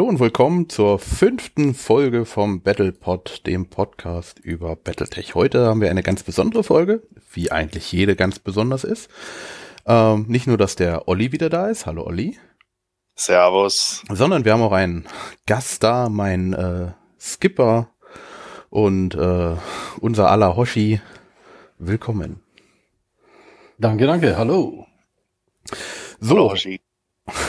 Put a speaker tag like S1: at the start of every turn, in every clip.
S1: Hallo und willkommen zur fünften Folge vom BattlePod, dem Podcast über Battletech. Heute haben wir eine ganz besondere Folge, wie eigentlich jede ganz besonders ist. Ähm, nicht nur, dass der Olli wieder da ist, hallo Olli,
S2: Servus.
S1: sondern wir haben auch einen Gast da, mein äh, Skipper und äh, unser aller Hoshi. Willkommen.
S3: Danke, danke, hallo.
S1: So,
S2: Hallo, Hoshi.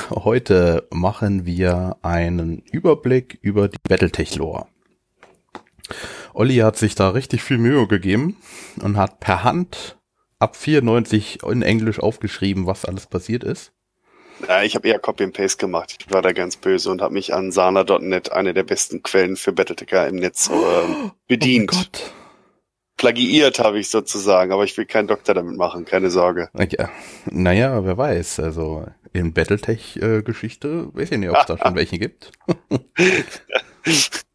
S1: Heute machen wir einen Überblick über die Battletech-Lore. Olli hat sich da richtig viel Mühe gegeben und hat per Hand ab 94 in Englisch aufgeschrieben, was alles passiert ist.
S2: Ja, ich habe eher Copy and Paste gemacht. Ich war da ganz böse und habe mich an sana.net, eine der besten Quellen für Battletech im Netz, ähm, bedient.
S1: Oh Gott.
S2: Plagiiert habe ich sozusagen, aber ich will keinen Doktor damit machen, keine Sorge.
S1: Ja, naja, wer weiß. Also in Battletech-Geschichte weiß ich nicht, ob es da schon welche gibt.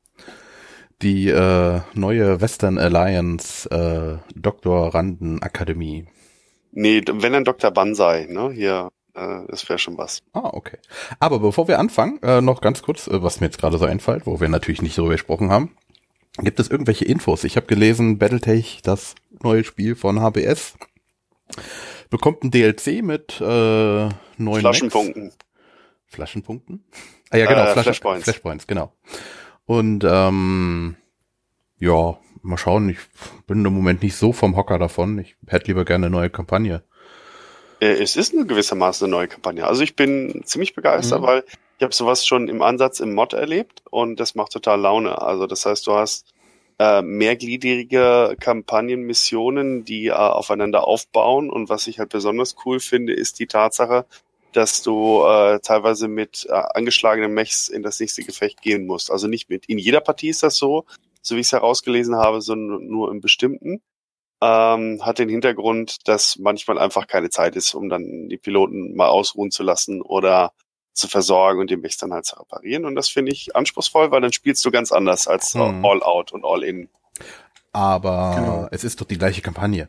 S1: Die äh, neue Western Alliance äh, Doktoranden-Akademie.
S2: Nee, wenn dann Dr. Banzai, ne? Hier, äh, das wäre schon was.
S1: Ah, okay. Aber bevor wir anfangen, äh, noch ganz kurz, äh, was mir jetzt gerade so einfällt, wo wir natürlich nicht darüber gesprochen haben. Gibt es irgendwelche Infos? Ich habe gelesen, Battletech, das neue Spiel von HBS, bekommt ein DLC mit äh, neuen
S2: Flaschenpunkten.
S1: Max. Flaschenpunkten? Ah ja, genau,
S2: Äh,
S1: Flaschen,
S2: Flashpoints.
S1: Flashpoints, genau. Und ähm, ja, mal schauen, ich bin im Moment nicht so vom Hocker davon. Ich hätte lieber gerne eine neue Kampagne.
S2: Äh, es ist eine gewissermaßen eine neue Kampagne. Also ich bin ziemlich begeistert,
S1: Mhm.
S2: weil ich habe sowas schon im Ansatz im Mod erlebt und das macht total Laune. Also das heißt, du hast äh, mehrgliedrige Kampagnenmissionen, die äh, aufeinander aufbauen und was ich halt besonders cool finde, ist die Tatsache, dass du äh, teilweise mit äh, angeschlagenen Mechs in das nächste Gefecht gehen musst. Also nicht mit in jeder Partie ist das so, so wie ich es herausgelesen habe, sondern nur im bestimmten ähm, hat den Hintergrund, dass manchmal einfach keine Zeit ist, um dann die Piloten mal ausruhen zu lassen oder zu versorgen und den Mech dann halt zu reparieren. Und das finde ich anspruchsvoll, weil dann spielst du ganz anders als
S1: Mhm.
S2: All Out und All In.
S1: Aber
S3: Genau.
S1: es ist doch die gleiche Kampagne.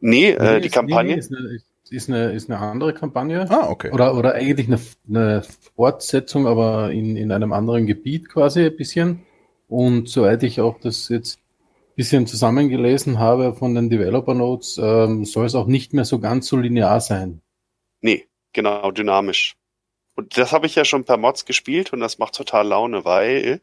S2: Nee, äh,
S3: Nee,
S2: die
S3: ist-
S2: Kampagne.
S3: nee, Ist eine, ist, eine, ist eine andere Kampagne.
S1: Ah, okay.
S3: Oder, oder eigentlich eine, eine Fortsetzung, aber in, in einem anderen Gebiet quasi ein bisschen. Und soweit ich auch das jetzt ein bisschen zusammengelesen habe von den Developer Notes, ähm, soll es auch nicht mehr so ganz so linear sein.
S2: Nee, genau, dynamisch. Und das habe ich ja schon per Mods gespielt und das macht total Laune, weil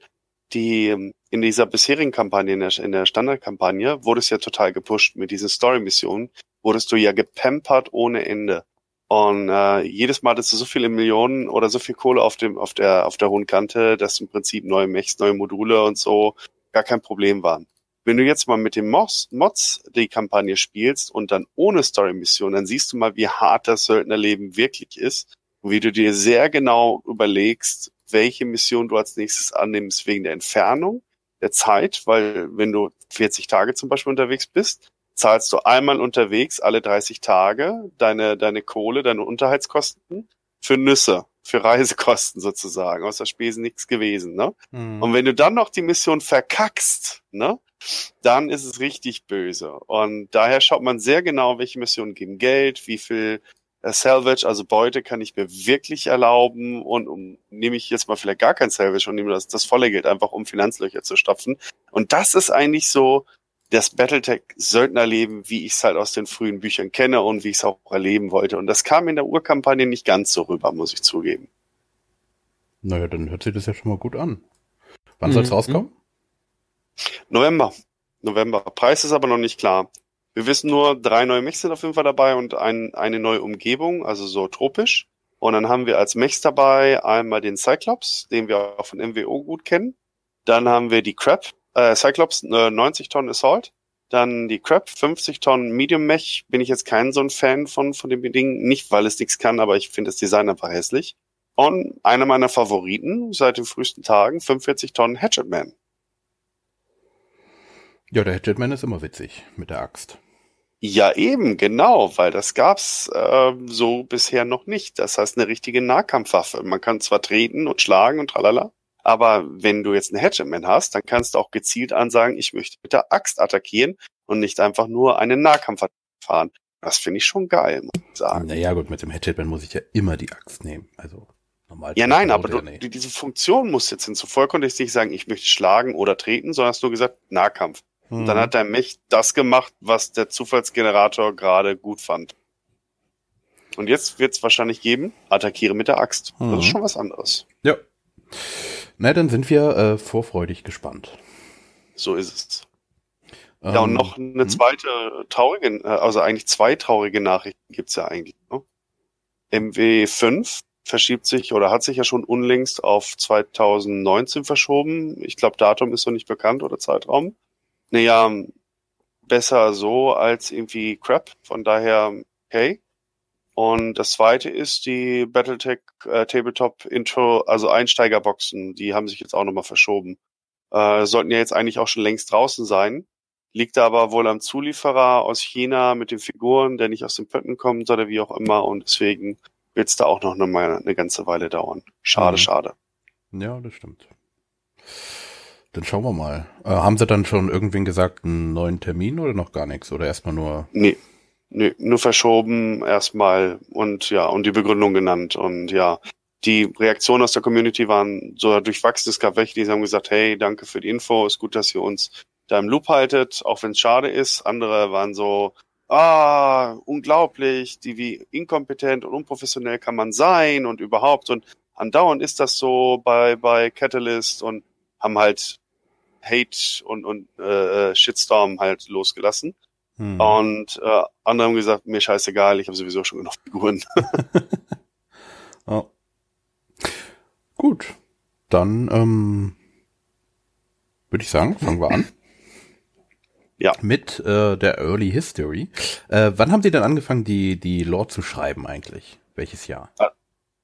S2: die ähm, in dieser bisherigen Kampagne, in der, in der Standardkampagne, wurde es ja total gepusht mit diesen Story-Missionen, wurdest du ja gepampert ohne Ende. Und äh, jedes Mal hattest du so viele Millionen oder so viel Kohle auf dem, auf der, auf der hohen Kante, dass im Prinzip neue Mechs, neue Module und so gar kein Problem waren. Wenn du jetzt mal mit den Mods, Mods die Kampagne spielst und dann ohne Story-Mission, dann siehst du mal, wie hart das Söldnerleben wirklich ist wie du dir sehr genau überlegst, welche Mission du als nächstes annimmst wegen der Entfernung, der Zeit, weil wenn du 40 Tage zum Beispiel unterwegs bist, zahlst du einmal unterwegs alle 30 Tage deine, deine Kohle, deine Unterhaltskosten für Nüsse, für Reisekosten sozusagen. Außer Spesen nichts gewesen, ne?
S1: Hm.
S2: Und wenn du dann noch die Mission verkackst, ne, dann ist es richtig böse. Und daher schaut man sehr genau, welche Missionen geben Geld, wie viel Salvage, also Beute, kann ich mir wirklich erlauben und um, nehme ich jetzt mal vielleicht gar kein Salvage und nehme das, das volle Geld einfach, um Finanzlöcher zu stopfen. Und das ist eigentlich so das Battletech-Söldnerleben, wie ich es halt aus den frühen Büchern kenne und wie ich es auch erleben wollte. Und das kam in der Urkampagne nicht ganz so rüber, muss ich zugeben.
S1: Naja, dann hört sich das ja schon mal gut an. Wann
S3: Mhm.
S1: soll's rauskommen?
S2: November. November. Preis ist aber noch nicht klar. Wir wissen nur, drei neue Mechs sind auf jeden Fall dabei und ein, eine neue Umgebung, also so tropisch. Und dann haben wir als Mechs dabei einmal den Cyclops, den wir auch von MWO gut kennen. Dann haben wir die Crab, äh, Cyclops äh, 90 Tonnen Assault. Dann die Crab 50 Tonnen Medium Mech. Bin ich jetzt kein so ein Fan von, von dem Ding. Nicht, weil es nichts kann, aber ich finde das Design einfach hässlich. Und einer meiner Favoriten seit den frühesten Tagen, 45 Tonnen Hatchet Man.
S1: Ja, der Hatchetman ist immer witzig mit der Axt.
S2: Ja, eben, genau, weil das gab's äh, so bisher noch nicht. Das heißt, eine richtige Nahkampfwaffe. Man kann zwar treten und schlagen und tralala, aber wenn du jetzt einen Hatchetman hast, dann kannst du auch gezielt ansagen, ich möchte mit der Axt attackieren und nicht einfach nur einen Nahkampf fahren. Das finde ich schon geil, muss ich sagen.
S1: Naja, gut, mit dem Hatchetman muss ich ja immer die Axt nehmen. Also normal.
S2: Ja, nein, aber du, diese Funktion muss jetzt hinzu. Vorher konnte ich nicht sagen, ich möchte schlagen oder treten, sondern hast nur gesagt, Nahkampf. Und
S1: Mhm.
S2: dann hat der Mech das gemacht, was der Zufallsgenerator gerade gut fand. Und jetzt wird es wahrscheinlich geben, attackiere mit der Axt. Das
S1: Mhm.
S2: ist schon was anderes.
S1: Ja. Na, dann sind wir äh, vorfreudig gespannt.
S2: So ist es. Ja, und
S1: Ähm,
S2: noch eine
S1: hm?
S2: zweite traurige, äh, also eigentlich zwei traurige Nachrichten gibt's ja eigentlich. Ne? MW5 verschiebt sich oder hat sich ja schon unlängst auf 2019 verschoben. Ich glaube, Datum ist noch nicht bekannt oder Zeitraum. Naja, besser so als irgendwie Crap. Von daher, okay. Und das zweite ist die Battletech äh, Tabletop Intro, also Einsteigerboxen, die haben sich jetzt auch nochmal verschoben. Äh, sollten ja jetzt eigentlich auch schon längst draußen sein. Liegt aber wohl am Zulieferer aus China mit den Figuren, der nicht aus den Pötten kommt oder wie auch immer. Und deswegen wird es da auch noch eine, eine ganze Weile dauern. Schade,
S1: Mhm.
S2: schade.
S1: Ja, das stimmt. Dann schauen wir mal. Äh, haben sie dann schon irgendwen gesagt, einen neuen Termin oder noch gar nichts? Oder erstmal nur.
S2: Nee, nee, nur verschoben erstmal und ja, und die Begründung genannt. Und ja, die Reaktionen aus der Community waren so durchwachsen. Es gab welche, die haben gesagt, hey, danke für die Info, ist gut, dass ihr uns da im Loop haltet, auch wenn es schade ist. Andere waren so, ah, unglaublich, die wie inkompetent und unprofessionell kann man sein und überhaupt. Und andauernd ist das so bei, bei Catalyst und haben halt Hate und, und äh, Shitstorm halt losgelassen.
S1: Hm.
S2: Und äh, andere haben gesagt, mir scheißegal, ich habe sowieso schon genug Figuren.
S1: Ja. Gut. Dann ähm, würde ich sagen, fangen wir an.
S2: Ja.
S1: Mit äh, der Early History. Äh, wann haben Sie denn angefangen, die, die Lore zu schreiben eigentlich? Welches Jahr?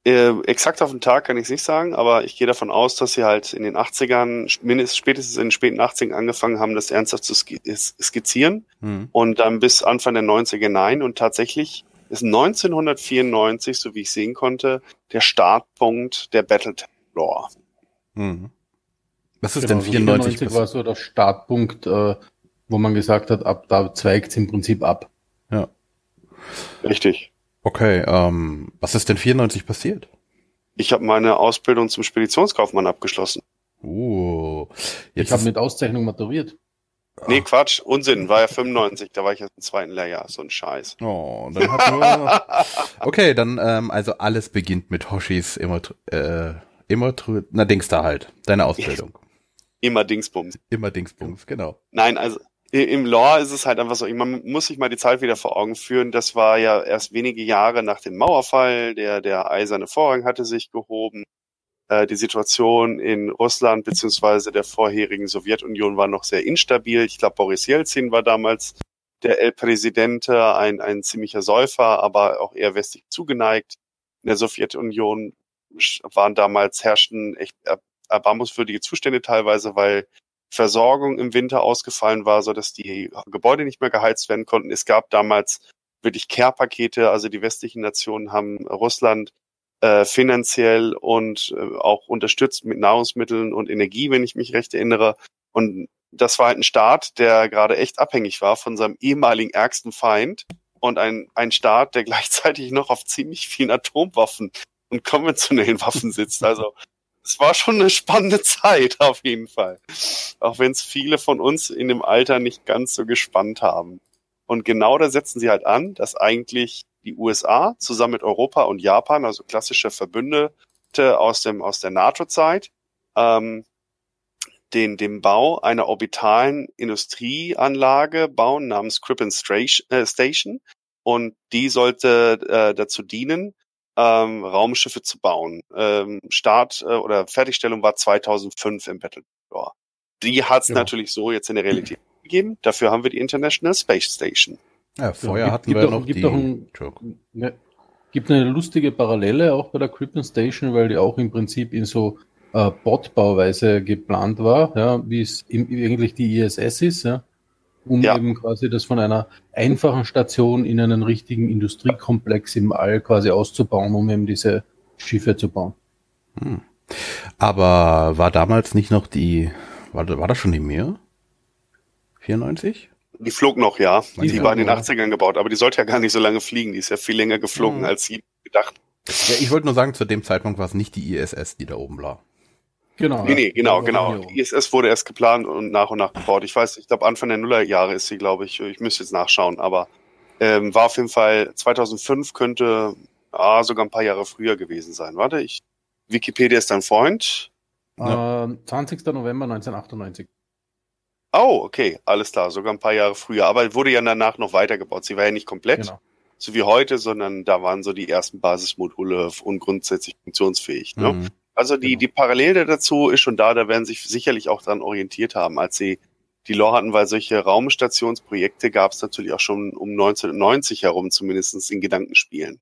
S2: Äh, exakt auf den Tag kann ich es nicht sagen, aber ich gehe davon aus, dass sie halt in den 80ern, mindestens spätestens in den späten 80ern angefangen haben, das ernsthaft zu es- skizzieren
S1: Hm.
S2: und dann bis Anfang der 90er hinein und tatsächlich ist 1994, so wie ich sehen konnte, der Startpunkt der Battletech Lore.
S1: Hm. Was ist
S3: Genau,
S1: denn
S3: so
S1: 94?
S3: 94 war so der Startpunkt, äh, wo man gesagt hat, ab da zweigt es im Prinzip ab.
S1: ja.
S2: Richtig.
S1: Okay, ähm, was ist denn 94 passiert?
S2: Ich habe meine Ausbildung zum Speditionskaufmann abgeschlossen.
S1: Uh, jetzt
S3: ich habe mit Auszeichnung maturiert.
S2: Nee, Quatsch, Unsinn, war ja 95, da war ich jetzt im zweiten Lehrjahr, so ein Scheiß.
S1: Oh, dann hat nur. Okay, dann ähm, also alles beginnt mit Hoshis immer äh, immer na Dings da halt deine Ausbildung
S2: Immer Dingsbums.
S1: immer Dingsbums genau.
S2: Nein, also im Lore ist es halt einfach so, man muss sich mal die Zeit wieder vor Augen führen. Das war ja erst wenige Jahre nach dem Mauerfall, der, der eiserne Vorhang hatte sich gehoben. Äh, die Situation in Russland beziehungsweise der vorherigen Sowjetunion war noch sehr instabil. Ich glaube, Boris Jelzin war damals der El Presidente, ein, ein ziemlicher Säufer, aber auch eher westlich zugeneigt. In der Sowjetunion waren damals herrschten echt er- erbarmungswürdige Zustände teilweise, weil Versorgung im Winter ausgefallen war, so dass die Gebäude nicht mehr geheizt werden konnten. Es gab damals wirklich Care-Pakete, also die westlichen Nationen haben Russland äh, finanziell und äh, auch unterstützt mit Nahrungsmitteln und Energie, wenn ich mich recht erinnere. Und das war halt ein Staat, der gerade echt abhängig war von seinem ehemaligen ärgsten Feind und ein, ein Staat, der gleichzeitig noch auf ziemlich vielen Atomwaffen und konventionellen Waffen sitzt. Also es war schon eine spannende Zeit auf jeden Fall. Auch wenn es viele von uns in dem Alter nicht ganz so gespannt haben. Und genau da setzen sie halt an, dass eigentlich die USA zusammen mit Europa und Japan, also klassische Verbündete aus dem aus der NATO-Zeit, ähm, den dem Bau einer orbitalen Industrieanlage bauen namens Crippen äh, Station und die sollte äh, dazu dienen, ähm, Raumschiffe zu bauen. Ähm, Start äh, oder Fertigstellung war 2005 im Battlefield. Die hat es
S3: Ja.
S2: natürlich so jetzt in der Realität gegeben. Dafür haben wir die International Space Station.
S1: Ja, vorher
S3: gibt-
S1: hatten
S3: gibt
S1: wir
S3: doch-
S1: noch
S3: gibt
S1: die.
S3: doch ein-. Ne, gibt eine lustige Parallele auch bei der Crippen Station, weil die auch im Prinzip in so äh, Bot-Bauweise geplant war, ja, wie es eigentlich die ISS ist, ja. Um
S2: Ja.
S3: eben quasi das von einer einfachen Station in einen richtigen Industriekomplex im All quasi auszubauen, um eben diese Schiffe zu bauen.
S1: Hm. Aber war damals nicht noch die, war, war das schon die Mir? 94?
S2: Die flog noch, ja.
S1: Die
S2: Die, war in den
S3: noch.
S2: 80ern gebaut, aber die sollte ja gar nicht so lange fliegen. Die ist ja viel länger geflogen,
S1: Mhm.
S2: als sie gedacht.
S1: Ja, ich wollte nur sagen, zu dem Zeitpunkt war es nicht die ISS, die da oben war.
S3: Genau.
S2: Nee, nee, genau,
S3: Ja,
S2: genau.
S3: ja.
S2: Die ISS wurde erst geplant und nach und nach gebaut. Ich weiß, ich glaube, Anfang der Nullerjahre ist sie, glaube ich. Ich müsste jetzt nachschauen, aber ähm, war auf jeden Fall 2005 könnte ah, sogar ein paar Jahre früher gewesen sein. Warte, ich Wikipedia ist dein Freund.
S3: Äh, 20. November 1998.
S2: Oh, okay, alles klar, sogar ein paar Jahre früher. Aber wurde ja danach noch weitergebaut. Sie war ja nicht komplett,
S3: Genau.
S2: so wie heute, sondern da waren so die ersten Basismodule und grundsätzlich funktionsfähig. Ne? Also die,
S3: Genau.
S2: die Parallele dazu ist schon da, da werden sich sicherlich auch dran orientiert haben, als sie die Lore hatten, weil solche Raumstationsprojekte gab es natürlich auch schon um 1990 herum, zumindest in Gedankenspielen.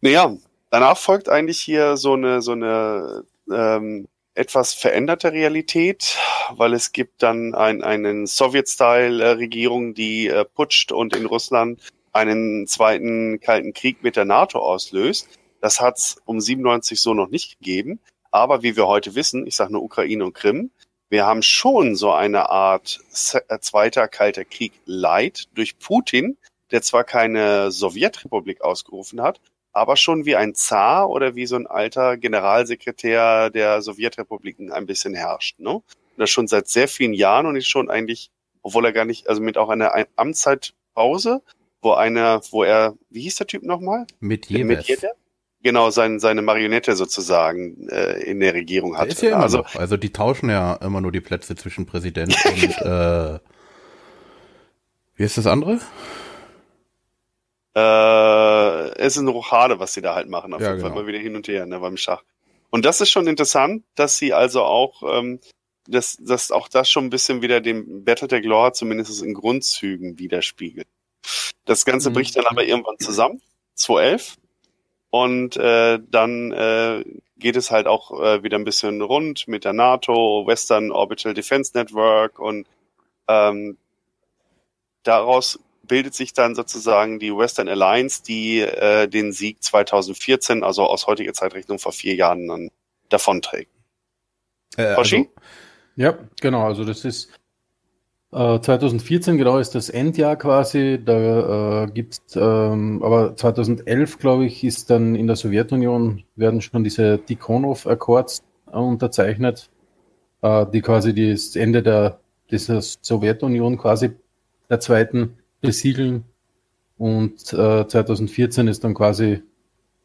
S2: Naja, danach folgt eigentlich hier so eine, so eine ähm, etwas veränderte Realität, weil es gibt dann ein, einen Sowjet-Style-Regierung, die äh, putscht und in Russland einen zweiten Kalten Krieg mit der NATO auslöst. Das hat es um 97 so noch nicht gegeben. Aber wie wir heute wissen, ich sage nur Ukraine und Krim, wir haben schon so eine Art äh, zweiter Kalter Krieg Light durch Putin, der zwar keine Sowjetrepublik ausgerufen hat, aber schon wie ein Zar oder wie so ein alter Generalsekretär der Sowjetrepubliken ein bisschen herrscht. Ne? Und das schon seit sehr vielen Jahren und ist schon eigentlich, obwohl er gar nicht, also mit auch einer Ein- Amtszeitpause, wo einer, wo er, wie hieß der Typ nochmal?
S1: Mit
S2: jeder? Genau, sein, seine Marionette sozusagen äh, in der Regierung
S1: Der
S2: hatte.
S1: ist ja immer
S2: also
S1: noch. Also die tauschen ja immer nur die Plätze zwischen Präsident und äh, wie ist das andere?
S2: äh, es ist eine Rochade, was sie da halt machen. Auf
S1: Ja,
S2: jeden Fall
S1: genau.
S2: mal wieder hin und her ne, beim Schach. Und das ist schon interessant, dass sie also auch, ähm, dass, dass auch das schon ein bisschen wieder dem Battletech Lore zumindest in Grundzügen widerspiegelt. Das Ganze
S3: Mhm.
S2: bricht dann aber irgendwann zusammen, 2011. Und äh, dann äh, geht es halt auch äh, wieder ein bisschen rund mit der NATO, Western Orbital Defense Network und ähm, daraus bildet sich dann sozusagen die Western Alliance, die äh, den Sieg 2014, also aus heutiger Zeitrechnung vor vier Jahren dann davonträgt.
S1: Äh,
S2: Hoshi?
S1: also,
S3: Ja, genau. Also das ist äh, 2014 genau ist das Endjahr quasi. Da äh, gibt's, ähm, aber 2011 glaube ich ist dann in der Sowjetunion werden schon diese Tikhonov Accords äh, unterzeichnet, äh, die quasi das Ende der dieser Sowjetunion quasi der zweiten besiegeln. Und äh, 2014 ist dann quasi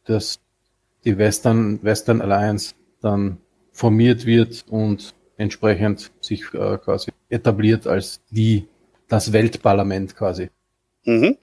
S3: das die Western Western Alliance dann formiert wird und entsprechend sich äh, quasi etabliert als die, das Weltparlament quasi.
S2: Mhm.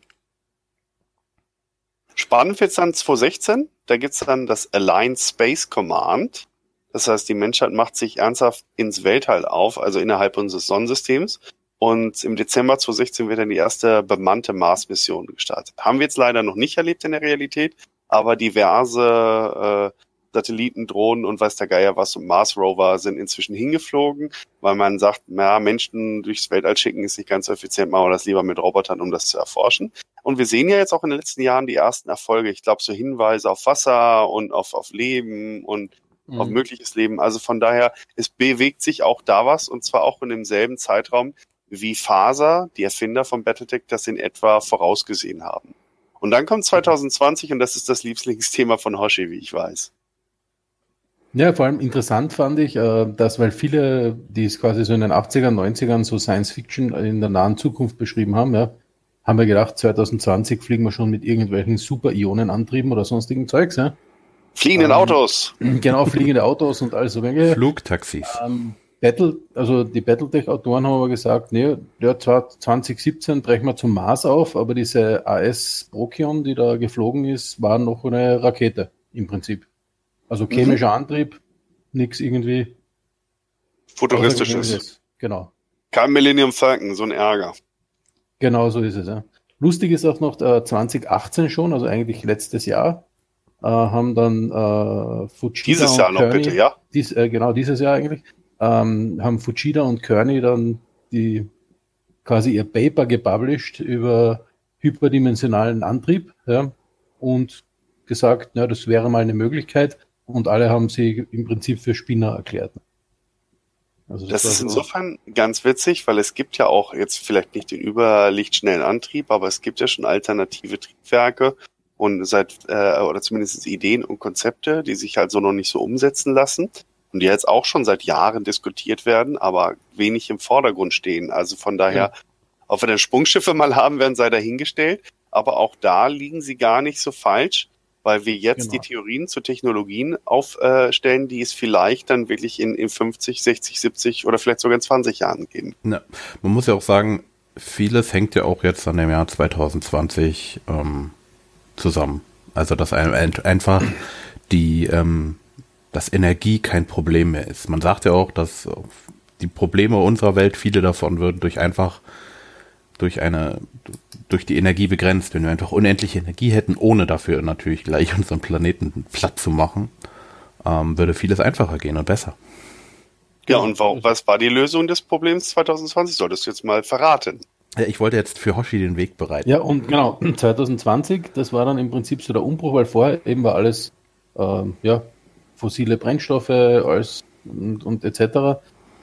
S2: Spannend wird's dann 2016. Da gibt's dann das Alliance Space Command. Das heißt, die Menschheit macht sich ernsthaft ins Weltall auf, also innerhalb unseres Sonnensystems. Und im Dezember 2016 wird dann die erste bemannte Mars-Mission gestartet. Haben wir jetzt leider noch nicht erlebt in der Realität, aber diverse äh, Satelliten, Drohnen und weiß der Geier was und Mars Rover sind inzwischen hingeflogen, weil man sagt, na, Menschen durchs Weltall schicken ist nicht ganz so effizient, machen wir das lieber mit Robotern, um das zu erforschen. Und wir sehen ja jetzt auch in den letzten Jahren die ersten Erfolge. Ich glaube, so Hinweise auf Wasser und auf, auf Leben und
S3: Mhm.
S2: auf mögliches Leben. Also von daher, es bewegt sich auch da was und zwar auch in demselben Zeitraum, wie Faser, die Erfinder von Battletech, das in etwa vorausgesehen haben. Und dann kommt 2020 und das ist das Lieblingsthema von Hoshi, wie ich weiß.
S3: Ja, vor allem interessant fand ich, äh, dass, weil viele, die es quasi so in den 80ern, 90ern so Science Fiction in der nahen Zukunft beschrieben haben, ja, haben wir gedacht, 2020 fliegen wir schon mit irgendwelchen Super-Ionenantrieben oder sonstigen Zeugs, ja.
S2: Fliegenden
S3: Ähm,
S2: Autos.
S3: Genau, fliegende Autos und all so Dinge.
S1: Flugtaxis.
S3: Ähm, Battle, also die Battletech-Autoren haben aber gesagt, nee, ja, zwar 2017 brechen wir zum Mars auf, aber diese AS Procyon, die da geflogen ist, war noch eine Rakete im Prinzip. Also chemischer Antrieb, nix irgendwie
S2: Futuristisches.
S3: Genau.
S2: Kein Millennium Falcon, so ein Ärger.
S3: Genau so ist es, ja. Lustig ist auch noch äh, 2018 schon, also eigentlich letztes Jahr, äh, haben dann äh, Fujita
S2: Dieses
S3: und
S2: Jahr noch
S3: Kearney,
S2: bitte, ja?
S3: dies, äh, genau dieses Jahr eigentlich, ähm, haben Fujita und Kearney dann die quasi ihr Paper gepublished über hyperdimensionalen Antrieb ja, und gesagt, na, das wäre mal eine Möglichkeit und alle haben sie im Prinzip für Spinner erklärt.
S2: Also das, das ist insofern ganz witzig, weil es gibt ja auch jetzt vielleicht nicht den überlichtschnellen Antrieb, aber es gibt ja schon alternative Triebwerke und seit äh, oder zumindest Ideen und Konzepte, die sich halt so noch nicht so umsetzen lassen und die jetzt auch schon seit Jahren diskutiert werden, aber wenig im Vordergrund stehen. Also von daher, ja. ob wir dann Sprungschiffe mal haben werden, sei dahingestellt, aber auch da liegen sie gar nicht so falsch weil wir jetzt genau. die Theorien zu Technologien aufstellen, die es vielleicht dann wirklich in, in 50, 60, 70 oder vielleicht sogar in 20 Jahren geben.
S1: Ja, man muss ja auch sagen, vieles hängt ja auch jetzt an dem Jahr 2020 ähm, zusammen. Also dass ein, einfach die ähm, dass Energie kein Problem mehr ist. Man sagt ja auch, dass die Probleme unserer Welt, viele davon würden durch einfach durch eine, durch die Energie begrenzt. Wenn wir einfach unendliche Energie hätten, ohne dafür natürlich gleich unseren Planeten platt zu machen, ähm, würde vieles einfacher gehen und besser.
S2: Ja, und was war die Lösung des Problems 2020? Solltest du jetzt mal verraten.
S1: Ja, ich wollte jetzt für Hoshi den Weg bereiten.
S3: Ja, und genau, 2020, das war dann im Prinzip so der Umbruch, weil vorher eben war alles, ähm, ja, fossile Brennstoffe alles und, und etc.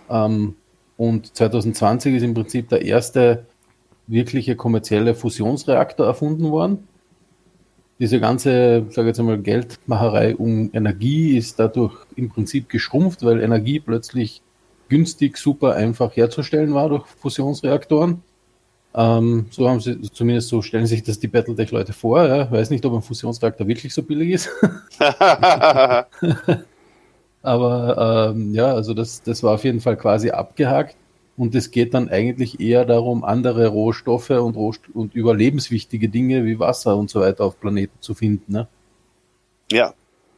S3: Ähm, und 2020 ist im Prinzip der erste wirkliche kommerzielle Fusionsreaktor erfunden worden. Diese ganze, sage jetzt einmal, Geldmacherei um Energie ist dadurch im Prinzip geschrumpft, weil Energie plötzlich günstig, super einfach herzustellen war durch Fusionsreaktoren. Ähm, so haben sie, zumindest so stellen sich das die Battletech-Leute vor. Ja. Weiß nicht, ob ein Fusionsreaktor wirklich so billig ist. Aber ähm, ja, also das, das war auf jeden Fall quasi abgehakt. Und es geht dann eigentlich eher darum, andere Rohstoffe und, Rohst und überlebenswichtige Dinge wie Wasser und so weiter auf Planeten zu finden. Ne?
S2: Ja.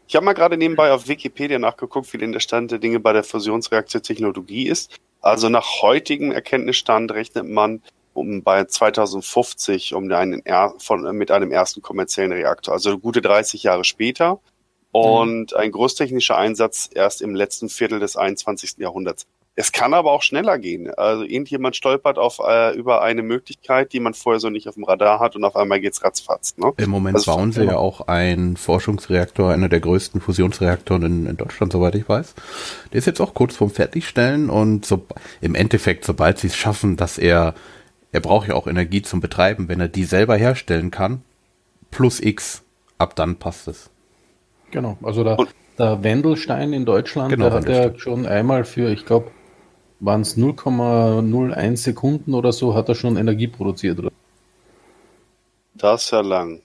S2: Ich habe mal gerade nebenbei auf Wikipedia nachgeguckt, wie denn der Stand der Dinge bei der Fusionsreaktortechnologie ist. Also nach heutigem Erkenntnisstand rechnet man um bei 2050 um einen von, mit einem ersten kommerziellen Reaktor. Also gute 30 Jahre später. Und mhm. ein großtechnischer Einsatz erst im letzten Viertel des 21. Jahrhunderts. Es kann aber auch schneller gehen. Also irgendjemand stolpert auf äh, über eine Möglichkeit, die man vorher so nicht auf dem Radar hat und auf einmal geht's ratzfatz. Ne?
S1: Im Moment also bauen sie ja auch einen Forschungsreaktor, einer der größten Fusionsreaktoren in, in, Deutschland, soweit ich weiß. Der ist jetzt auch kurz vorm Fertigstellen und so, im Endeffekt, sobald sie es schaffen, dass er, er braucht ja auch Energie zum Betreiben, wenn er die selber herstellen kann, plus X, ab dann passt es.
S3: Genau, also da, der Wendelstein in Deutschland, genau, der hat ja schon einmal für, ich glaube, waren es 0,01 Sekunden oder so, hat er schon Energie produziert, oder?
S2: Das ist ja lang.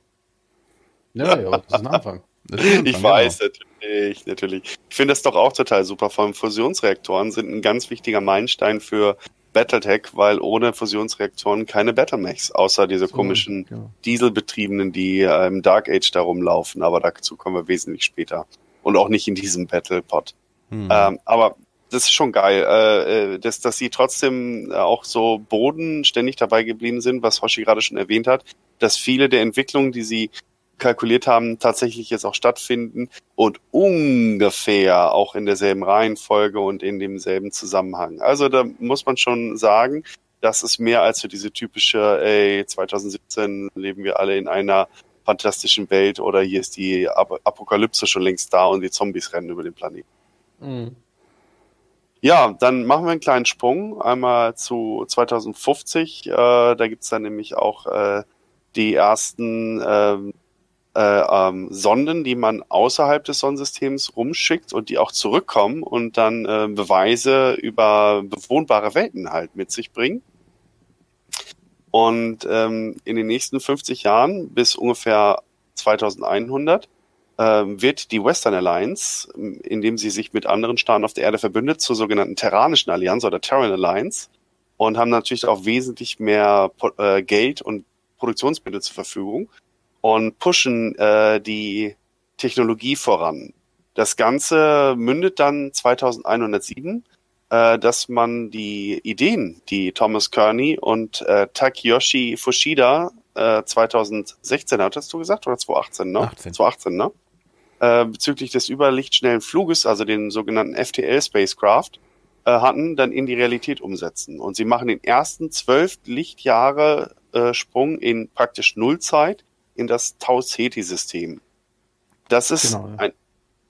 S3: Ja, ja, das ist ein Anfang.
S2: Ist ein Anfang ich weiß, genau. natürlich, natürlich. Ich finde das doch auch total super. Vor allem Fusionsreaktoren sind ein ganz wichtiger Meilenstein für Battletech, weil ohne Fusionsreaktoren keine Battlemechs, außer diese so, komischen ja. Dieselbetriebenen, die im Dark Age da rumlaufen. Aber dazu kommen wir wesentlich später. Und auch nicht in diesem Battlepod. Hm. Ähm, aber das ist schon geil, äh, äh, dass, dass sie trotzdem äh, auch so bodenständig dabei geblieben sind, was Hoshi gerade schon erwähnt hat, dass viele der Entwicklungen, die sie kalkuliert haben, tatsächlich jetzt auch stattfinden und ungefähr auch in derselben Reihenfolge und in demselben Zusammenhang. Also da muss man schon sagen, das ist mehr als so diese typische, ey, 2017 leben wir alle in einer fantastischen Welt oder hier ist die Apokalypse schon längst da und die Zombies rennen über den Planeten. Mhm. Ja, dann machen wir einen kleinen Sprung einmal zu 2050. Äh, da gibt's dann nämlich auch äh, die ersten ähm, äh, ähm, Sonden, die man außerhalb des Sonnensystems rumschickt und die auch zurückkommen und dann äh, Beweise über bewohnbare Welten halt mit sich bringen. Und ähm, in den nächsten 50 Jahren bis ungefähr 2100 ähm, wird die Western Alliance, indem sie sich mit anderen Staaten auf der Erde verbündet, zur sogenannten Terranischen Allianz oder Terran Alliance und haben natürlich auch wesentlich mehr äh, Geld und Produktionsmittel zur Verfügung und pushen äh, die Technologie voran. Das Ganze mündet dann 2107, äh, dass man die Ideen, die Thomas Kearney und äh, Takeyoshi Fushida äh, 2016 hattest du gesagt oder 2018, ne? 18. 2018, ne? Äh, bezüglich des überlichtschnellen Fluges, also den sogenannten FTL Spacecraft, äh, hatten, dann in die Realität umsetzen. Und sie machen den ersten zwölf Lichtjahre äh, Sprung in praktisch Nullzeit in das Tau Ceti-System. Das ist
S3: Genau, ja.
S2: ein,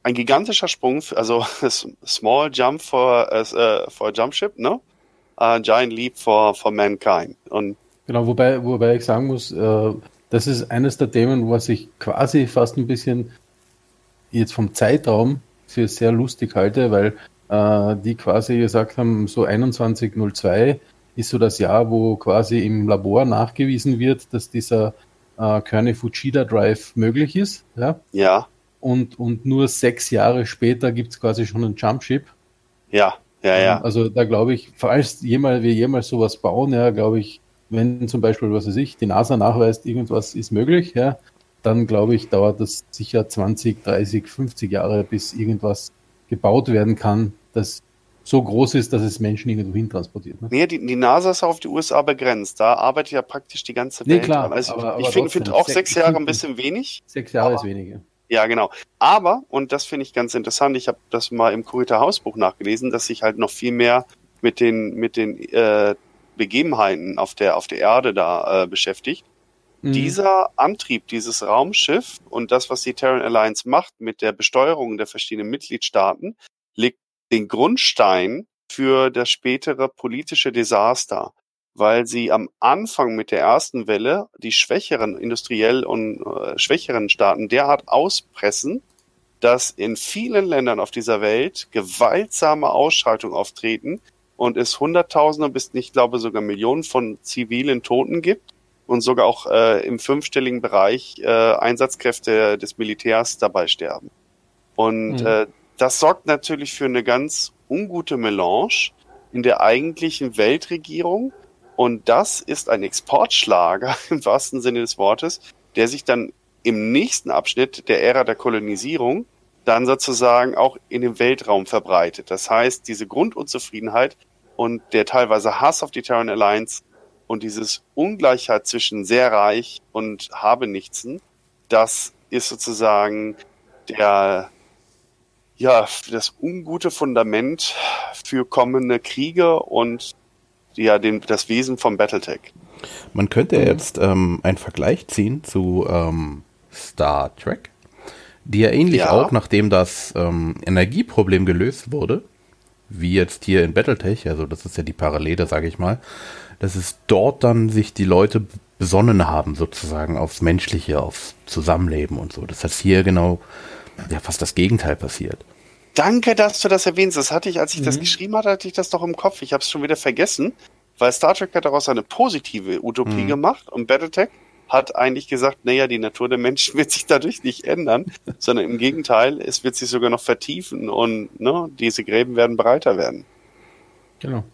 S2: ein gigantischer Sprung, also Small Jump for, äh, for Jump Ship, ne? A giant Leap for, for Mankind. Und
S3: Genau, wobei, wobei ich sagen muss, äh, das ist eines der Themen, was ich quasi fast ein bisschen jetzt vom Zeitraum für sehr lustig halte, weil äh, die quasi gesagt haben, so 2102 ist so das Jahr, wo quasi im Labor nachgewiesen wird, dass dieser äh, Kearney Fujita Drive möglich ist. Ja?
S2: ja,
S3: Und, und nur sechs Jahre später gibt es quasi schon ein Jumpship.
S2: ja, ja, ja.
S3: Also da glaube ich, falls jemals, wir jemals sowas bauen, ja, glaube ich, wenn zum Beispiel, was weiß ich, die NASA nachweist, irgendwas ist möglich, ja, dann glaube ich, dauert das sicher 20, 30, 50 Jahre, bis irgendwas gebaut werden kann, das so groß ist, dass es Menschen irgendwo hin transportiert. Ne?
S2: Nee, die, die NASA ist auf die USA begrenzt. Da arbeitet ja praktisch die ganze
S3: Nee,
S2: Welt.
S3: klar,
S2: dran. Also
S3: aber-
S2: ich finde find auch
S3: sech-
S2: sechs
S3: ich
S2: Jahre ein bisschen wenig.
S3: Sechs Jahre
S2: Aber-
S3: ist weniger.
S2: Ja, genau. Aber, und das finde ich ganz interessant, ich habe das mal im Kurita Hausbuch nachgelesen, dass sich halt noch viel mehr mit den, mit den äh, Begebenheiten auf der, auf der Erde da äh, beschäftigt.
S3: Mhm.
S2: Dieser Antrieb, dieses Raumschiff und das, was die Terran Alliance macht mit der Besteuerung der verschiedenen Mitgliedstaaten, legt den Grundstein für das spätere politische Desaster, weil sie am Anfang mit der ersten Welle die schwächeren, industriell und äh, schwächeren Staaten derart auspressen, dass in vielen Ländern auf dieser Welt gewaltsame Ausschreitungen auftreten und es Hunderttausende bis, ich glaube, sogar Millionen von zivilen Toten gibt und sogar auch äh, im fünfstelligen Bereich äh, Einsatzkräfte des Militärs dabei sterben. Und
S3: Mhm.
S2: äh, das sorgt natürlich für eine ganz ungute Melange in der eigentlichen Weltregierung. Und das ist ein Exportschlager im wahrsten Sinne des Wortes, der sich dann im nächsten Abschnitt der Ära der Kolonisierung dann sozusagen auch in den Weltraum verbreitet. Das heißt, diese Grundunzufriedenheit und der teilweise Hass auf die Terran Alliance und dieses Ungleichheit zwischen sehr reich und Habenichtsen, das ist sozusagen der, ja, das ungute Fundament für kommende Kriege und ja, den, das Wesen vom Battletech.
S1: Man könnte
S2: Mhm.
S1: jetzt ähm, einen Vergleich ziehen zu ähm, Star Trek, die ja ähnlich
S2: Ja.
S1: auch, nachdem das ähm, Energieproblem gelöst wurde, wie jetzt hier in Battletech, also das ist ja die Parallele, sage ich mal, dass es dort dann sich die Leute besonnen haben, sozusagen aufs Menschliche, aufs Zusammenleben und so. Das heißt hier genau ja fast das Gegenteil passiert.
S2: Danke, dass du das erwähnst. Das hatte ich, als ich das
S3: Mhm.
S2: geschrieben hatte, hatte ich das doch im Kopf. Ich habe es schon wieder vergessen, weil Star Trek hat daraus eine positive Utopie
S1: Mhm.
S2: gemacht und Battletech hat eigentlich gesagt, naja, die Natur der Menschen wird sich dadurch nicht ändern, sondern im Gegenteil, es wird sich sogar noch vertiefen und ne, diese Gräben werden breiter werden.
S3: Genau.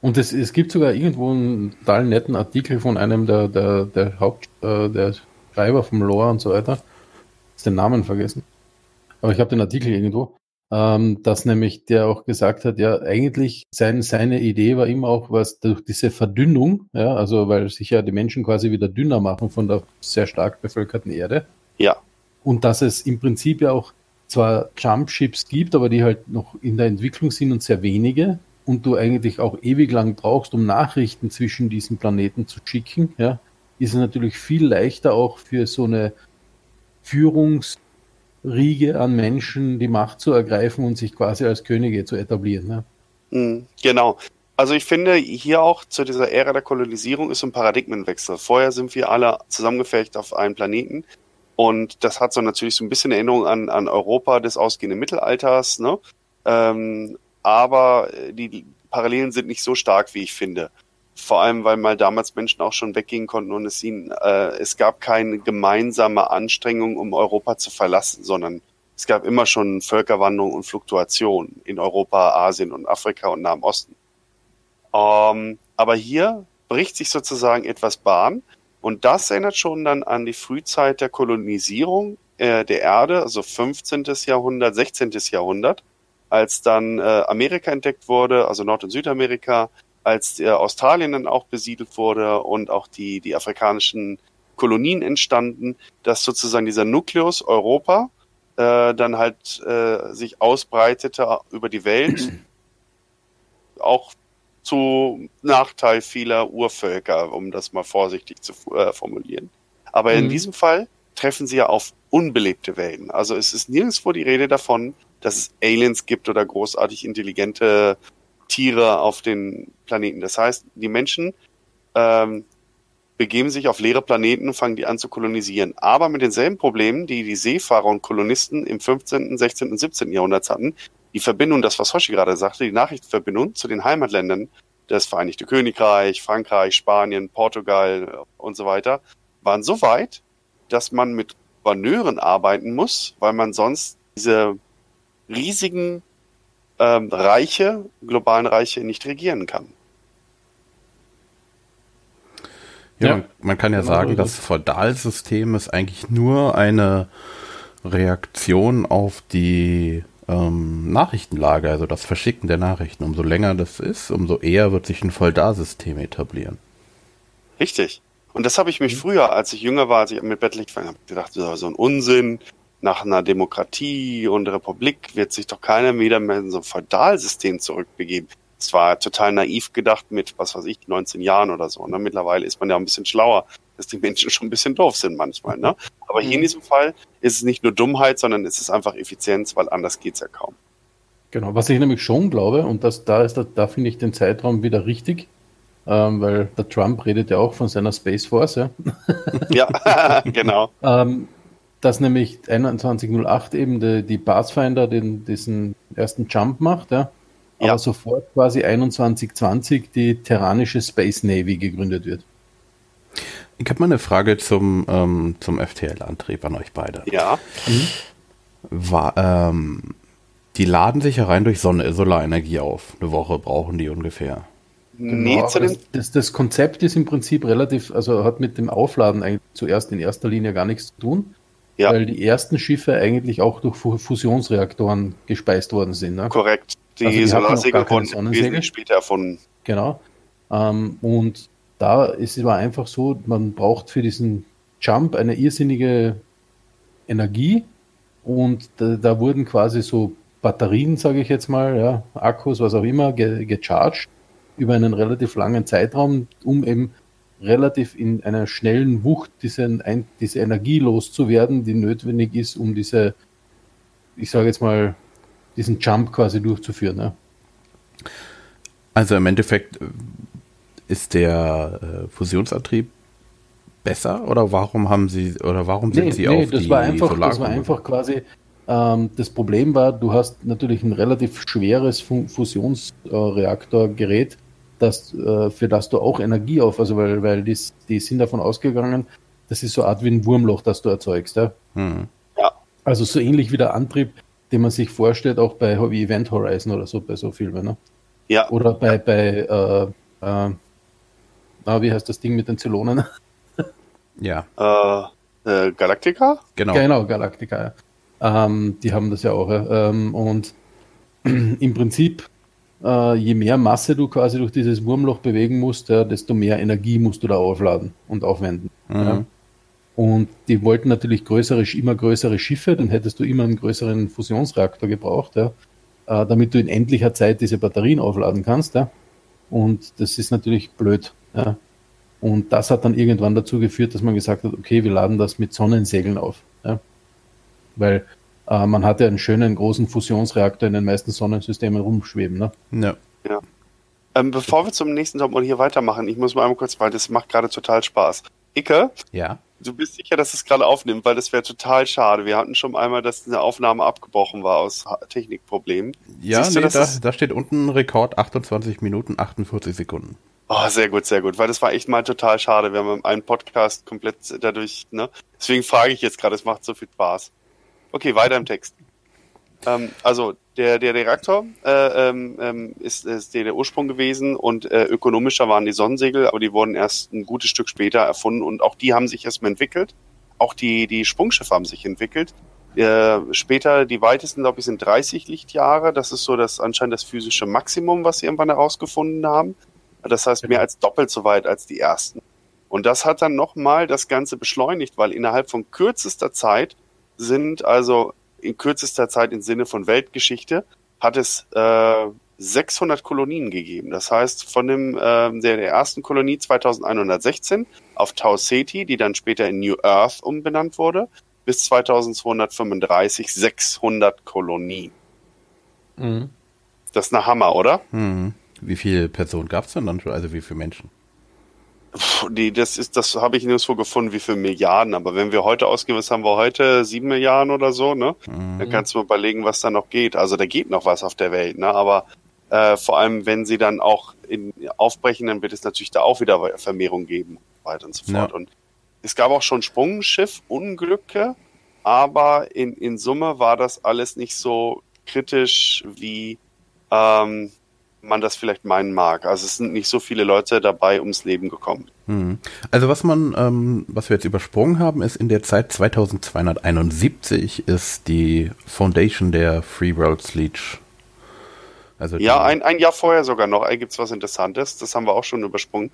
S3: Und es, es gibt sogar irgendwo einen total netten Artikel von einem der, der, der Haupt, äh, der Schreiber vom Lore und so weiter. Ist den Namen vergessen. Aber ich habe den Artikel irgendwo, ähm, dass nämlich der auch gesagt hat, ja, eigentlich sein, seine Idee war immer auch was durch diese Verdünnung, ja, also weil sich ja die Menschen quasi wieder dünner machen von der sehr stark bevölkerten Erde.
S2: Ja,
S3: Und dass es im Prinzip ja auch zwar Jumpships gibt, aber die halt noch in der Entwicklung sind und sehr wenige und du eigentlich auch ewig lang brauchst, um Nachrichten zwischen diesen Planeten zu schicken, ja, ist es natürlich viel leichter auch für so eine Führungsriege an Menschen die Macht zu ergreifen und sich quasi als Könige zu etablieren. Ne?
S2: Mhm, Genau. Also ich finde, hier auch zu dieser Ära der Kolonisierung ist ein Paradigmenwechsel. Vorher sind wir alle zusammengefecht auf einem Planeten und das hat so natürlich so ein bisschen Erinnerung an, an Europa des ausgehenden Mittelalters, ne? Ähm, aber äh, die Parallelen sind nicht so stark, wie ich finde. Vor allem, weil mal damals Menschen auch schon weggehen konnten und es ihnen, äh, es gab keine gemeinsame Anstrengung, um Europa zu verlassen, sondern es gab immer schon Völkerwanderung und Fluktuation in Europa, Asien und Afrika und Nahem Osten. Ähm, aber hier bricht sich sozusagen etwas Bahn und das erinnert schon dann an die Frühzeit der Kolonisierung äh, der Erde, also 15. Jahrhundert, 16. Jahrhundert, als dann äh, Amerika entdeckt wurde, also Nord- und Südamerika, als äh, Australien dann auch besiedelt wurde und auch die, die afrikanischen Kolonien entstanden, dass sozusagen dieser Nukleus Europa äh, dann halt äh, sich ausbreitete über die Welt auch zu Nachteil vieler Urvölker, um das mal vorsichtig zu äh, formulieren. Aber in
S3: Mhm.
S2: diesem Fall treffen sie ja auf unbelebte Welten. Also es ist nirgendwo die Rede davon, dass es Aliens gibt oder großartig intelligente Tiere auf den Planeten. Das heißt, die Menschen ähm, begeben sich auf leere Planeten und fangen die an zu kolonisieren. Aber mit denselben Problemen, die die Seefahrer und Kolonisten im 15., 16. und 17. Jahrhundert hatten. Die Verbindung, das was Hoshi gerade sagte, die Nachrichtenverbindung zu den Heimatländern, das Vereinigte Königreich, Frankreich, Spanien, Portugal und so weiter, waren so weit, dass man mit Gouverneuren arbeiten muss, weil man sonst diese riesigen ähm, Reiche, globalen Reiche nicht regieren kann.
S1: Ja,
S3: Ja.
S1: Man, man kann ja
S3: Genau
S1: sagen, das Feudalsystem ist eigentlich nur eine Reaktion auf die ähm, Nachrichtenlage, also das Verschicken der Nachrichten. Umso länger das ist, umso eher wird sich ein Feudalsystem etablieren.
S2: Richtig. Und das habe ich mich früher, als ich jünger war, als ich mit Battle angefangen habe, gedacht, so ein Unsinn. Nach einer Demokratie und Republik wird sich doch keiner wieder mehr in so ein Feudalsystem zurückbegeben. Es war total naiv gedacht mit, was weiß ich, 19 Jahren oder so. Ne? Mittlerweile ist man ja ein bisschen schlauer, dass die Menschen schon ein bisschen doof sind manchmal. Ne? Aber hier in diesem Fall ist es nicht nur Dummheit, sondern es ist einfach Effizienz, weil anders geht's ja kaum.
S3: Genau, was ich nämlich schon glaube, und das, da, ist, da finde ich den Zeitraum wieder richtig, ähm, weil der Trump redet ja auch von seiner Space Force, ja,
S2: Ja, genau.
S3: ähm, dass nämlich 2108 eben die, die Pathfinder den, diesen ersten Jump macht, ja, aber
S2: Ja.
S3: sofort quasi 2120 die terranische Space Navy gegründet wird.
S1: Ich habe mal eine Frage zum, ähm, zum FTL-Antrieb an euch beide.
S2: Ja,
S1: War, ähm, die laden sich ja rein durch Sonne, Solarenergie auf. Eine Woche brauchen die ungefähr.
S2: nee,
S3: Genau,
S2: zu dem
S3: das, das, das Konzept ist im Prinzip relativ, also hat mit dem Aufladen eigentlich zuerst in erster Linie gar nichts zu tun,
S2: Ja.
S3: weil die ersten Schiffe eigentlich auch durch Fu- Fusionsreaktoren gespeist worden sind. Ne?
S2: korrekt. Die,
S3: Also die
S2: Solarsegel wurden wesentlich später erfunden.
S3: Genau. Ähm, und da ist es aber einfach so, man braucht für diesen Jump eine irrsinnige Energie und da, da wurden quasi so Batterien, sage ich jetzt mal, ja, Akkus, was auch immer, ge gecharged über einen relativ langen Zeitraum, um eben relativ in einer schnellen Wucht diesen, ein, diese Energie loszuwerden, die notwendig ist, um diese, ich sage jetzt mal, diesen Jump quasi durchzuführen. Ne?
S1: Also im Endeffekt äh, ist der äh, Fusionsantrieb besser oder warum haben sie oder warum sind sie auf
S3: das
S1: die
S3: war einfach, das war einfach quasi, ähm, das Problem war, du hast natürlich ein relativ schweres Fu Fusionsreaktorgerät, das, äh, für das du auch Energie auf, also weil, weil die, die sind davon ausgegangen, das ist so eine Art wie ein Wurmloch, das du erzeugst. Ja?
S1: Hm.
S3: Also so ähnlich wie der Antrieb, den man sich vorstellt, auch bei wie Event Horizon oder so, bei so Filmen. Ne?
S2: Ja,
S3: Oder bei, bei äh, äh, na, wie heißt das Ding mit den Zylonen?
S1: Ja,
S2: äh, äh, Galactica?
S1: genau.
S3: Genau, Galactica. Ja. Ähm, die haben das ja auch. Ja. Ähm, und im Prinzip, äh, je mehr Masse du quasi durch dieses Wurmloch bewegen musst, ja, desto mehr Energie musst du da aufladen und aufwenden.
S1: Mhm.
S3: Ja. Und die wollten natürlich größere, immer größere Schiffe, dann hättest du immer einen größeren Fusionsreaktor gebraucht, ja, äh, damit du in endlicher Zeit diese Batterien aufladen kannst. Ja. Und das ist natürlich blöd. Ja. Und das hat dann irgendwann dazu geführt, dass man gesagt hat, okay, wir laden das mit Sonnensegeln auf. Ja. Weil äh, man hat ja einen schönen großen Fusionsreaktor in den meisten Sonnensystemen rumschweben. Ne?
S1: Ja.
S2: Ähm, bevor wir zum nächsten Top hier weitermachen, ich muss mal einmal kurz, weil das macht gerade total Spaß. Icke,
S1: ja.
S2: du bist sicher, dass es gerade aufnimmt, weil das wäre total schade. Wir hatten schon einmal, dass eine Aufnahme abgebrochen war aus Technikproblemen.
S1: Ja,
S2: Siehst du,
S1: nee,
S2: das
S1: da, da steht unten Rekord 28 Minuten 48 Sekunden.
S2: Oh, sehr gut, sehr gut, weil das war echt mal total schade. Wir haben einen Podcast komplett dadurch, ne? Deswegen frage ich jetzt gerade, es macht so viel Spaß. Okay, weiter im Text. Ähm, also der, der Reaktor äh, ähm, ähm, ist, ist der, der Ursprung gewesen und äh, ökonomischer waren die Sonnensegel, aber die wurden erst ein gutes Stück später erfunden und auch die haben sich erstmal entwickelt. Auch die, die Sprungschiffe haben sich entwickelt. Äh, später, die weitesten, glaube ich, sind 30 Lichtjahre. Das ist so das anscheinend das physische Maximum, was sie irgendwann herausgefunden haben. Das heißt, mehr als doppelt so weit als die ersten. Und das hat dann nochmal das Ganze beschleunigt, weil innerhalb von kürzester Zeit sind, also in kürzester Zeit im Sinne von Weltgeschichte, hat es äh, 600 Kolonien gegeben. Das heißt, von dem, äh, der, der ersten Kolonie 2116 auf Tau Ceti, die dann später in New Earth umbenannt wurde, bis 2235 600 Kolonien.
S3: Mhm.
S2: Das ist eine Hammer, oder?
S1: Hm. Wie viele Personen gab es denn dann schon? Also wie viele Menschen?
S2: Puh, die, das ist, das habe ich nirgendwo gefunden, wie viele Milliarden. Aber wenn wir heute ausgehen, was haben wir heute? Sieben Milliarden oder so, ne?
S1: Hm.
S2: Dann kannst du mal überlegen, was da noch geht. Also da geht noch was auf der Welt, ne? Aber äh, vor allem, wenn sie dann auch in, aufbrechen, dann wird es natürlich da auch wieder Vermehrung geben, und so weiter und so
S1: Ja.
S2: fort. Und es gab auch schon Sprungschiff-Unglücke, aber in, in Summe war das alles nicht so kritisch, wie ähm, man das vielleicht meinen mag. Also es sind nicht so viele Leute dabei ums Leben gekommen.
S1: Hm. Also was man, ähm, was wir jetzt übersprungen haben, ist in der Zeit 2271 ist die Foundation der Free World Sleech. Also
S2: Ja, ein, ein Jahr vorher sogar noch äh, gibt's was Interessantes. Das haben wir auch schon übersprungen.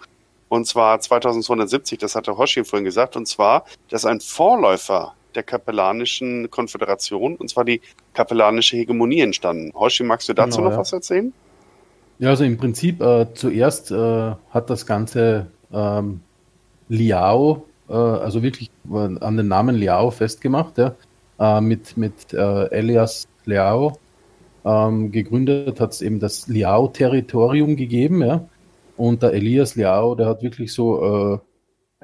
S2: Und zwar 2270, das hatte Hoshi vorhin gesagt. Und zwar, das ist ein Vorläufer der kapellanischen Konföderation, und zwar die kapellanische Hegemonie entstanden. Hoshi, magst du dazu
S3: Genau,
S2: noch
S3: ja.
S2: was erzählen?
S3: Ja, also im Prinzip äh, zuerst äh, hat das Ganze ähm, Liao, äh, also wirklich äh, an den Namen Liao festgemacht, ja, äh, mit, mit äh, Elias Liao ähm, gegründet, hat es eben das Liao-Territorium gegeben, ja. Und der Elias Liao, der hat wirklich so äh,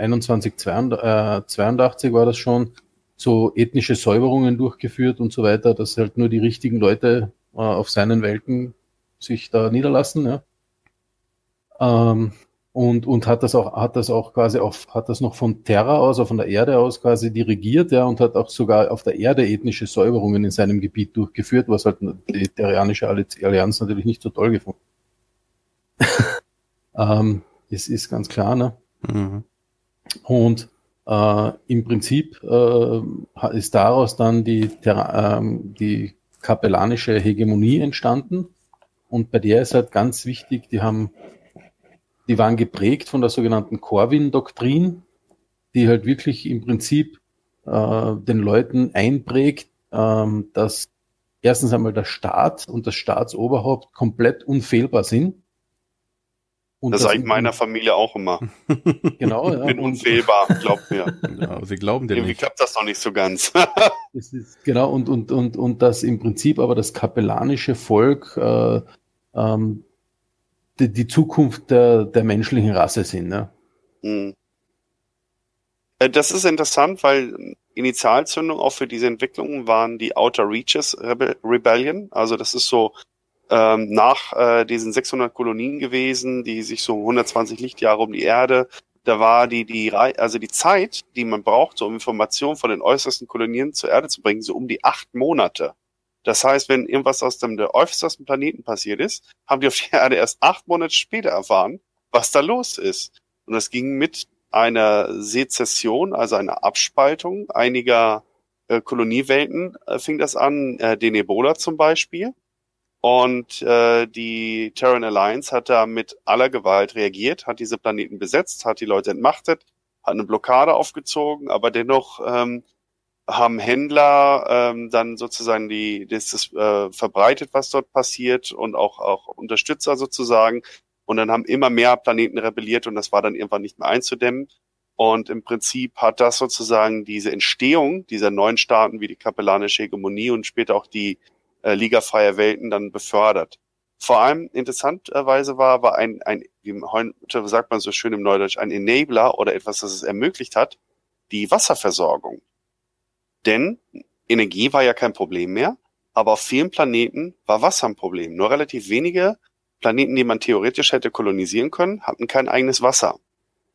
S3: 21, 82, äh, 82 war das schon, so ethnische Säuberungen durchgeführt und so weiter, dass halt nur die richtigen Leute auf seinen Welten sich da niederlassen, ja. Ähm, und, und hat das auch, hat das auch quasi auf, hat das noch von Terra aus, also von der Erde aus quasi dirigiert, ja, und hat auch sogar auf der Erde ethnische Säuberungen in seinem Gebiet durchgeführt, was halt die Terranische Allianz natürlich nicht so toll gefunden. ähm, es ist ganz klar, ne?
S1: Mhm.
S3: Und äh, im Prinzip äh, ist daraus dann die, Terra- ähm, die kapellanische Hegemonie entstanden. Und bei der ist halt ganz wichtig, die haben, die waren geprägt von der sogenannten Corwin-Doktrin, die halt wirklich im Prinzip äh, den Leuten einprägt, ähm, dass erstens einmal der Staat und das Staatsoberhaupt komplett unfehlbar sind. Und
S2: Das sage ich meiner Familie auch immer.
S3: Genau,
S2: Ich
S3: ja,
S2: bin
S3: und-
S2: unfehlbar, glaubt mir.
S1: Ja, sie glauben dir
S2: Irgendwie
S1: nicht.
S2: klappt das noch nicht so ganz.
S3: Es ist, genau, und, und, und, und dass im Prinzip aber das kapellanische Volk äh, ähm, die, die Zukunft der, der menschlichen Rasse sind. Ne?
S2: Hm. Äh, Das ist interessant, weil Initialzündung auch für diese Entwicklung waren die Outer Reaches Rebe Rebellion. Also das ist so ähm, nach äh, diesen 600 Kolonien gewesen, die sich so 120 Lichtjahre um die Erde. Da war die die also die Zeit, die man braucht, so um Informationen von den äußersten Kolonien zur Erde zu bringen, so um die acht Monate. Das heißt, wenn irgendwas aus dem der äußersten Planeten passiert ist, haben die auf der Erde erst acht Monate später erfahren, was da los ist. Und das ging mit einer Sezession, also einer Abspaltung einiger äh, Koloniewelten, äh, fing das an, äh, den Ebola zum Beispiel. Und äh, die Terran Alliance hat da mit aller Gewalt reagiert, hat diese Planeten besetzt, hat die Leute entmachtet, hat eine Blockade aufgezogen, aber dennoch ähm, haben Händler ähm, dann sozusagen die das ist, äh, verbreitet, was dort passiert und auch auch Unterstützer sozusagen. Und dann haben immer mehr Planeten rebelliert und das war dann irgendwann nicht mehr einzudämmen. Und im Prinzip hat das sozusagen diese Entstehung dieser neuen Staaten wie die kapellanische Hegemonie und später auch die äh, Liga freier Welten dann befördert. Vor allem interessanterweise war, war ein, ein, wie heute sagt man so schön im Neudeutsch, ein Enabler oder etwas, das es ermöglicht hat, die Wasserversorgung. Denn Energie war ja kein Problem mehr, aber auf vielen Planeten war Wasser ein Problem. Nur relativ wenige Planeten, die man theoretisch hätte kolonisieren können, hatten kein eigenes Wasser.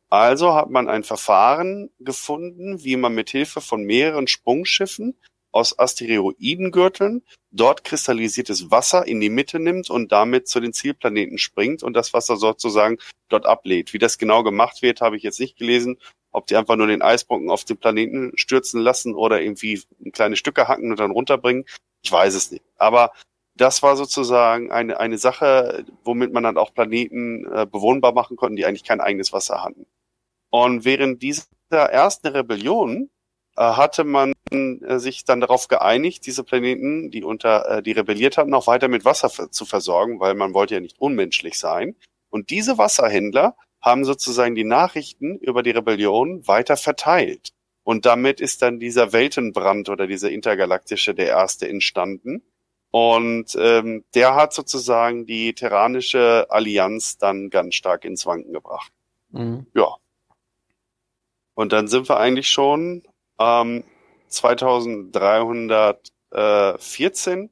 S2: Also hat man ein Verfahren gefunden, wie man mit Hilfe von mehreren Sprungschiffen aus Asteroidengürteln dort kristallisiertes Wasser in die Mitte nimmt und damit zu den Zielplaneten springt und das Wasser sozusagen dort ablädt. Wie das genau gemacht wird, habe ich jetzt nicht gelesen. Ob die einfach nur den Eisbrocken auf den Planeten stürzen lassen oder irgendwie kleine Stücke hacken und dann runterbringen, ich weiß es nicht. Aber das war sozusagen eine, eine Sache, womit man dann auch Planeten äh, bewohnbar machen konnte, die eigentlich kein eigenes Wasser hatten. Und während dieser ersten Rebellion äh, hatte man äh, sich dann darauf geeinigt, diese Planeten, die unter, äh, die rebelliert hatten, auch weiter mit Wasser zu versorgen, weil man wollte ja nicht unmenschlich sein. Und diese Wasserhändler haben sozusagen die Nachrichten über die Rebellion weiter verteilt. Und damit ist dann dieser Weltenbrand oder dieser intergalaktische der erste entstanden. Und ähm, der hat sozusagen die terranische Allianz dann ganz stark ins Wanken gebracht. Mhm. Ja. Und dann sind wir eigentlich schon ähm, 2314.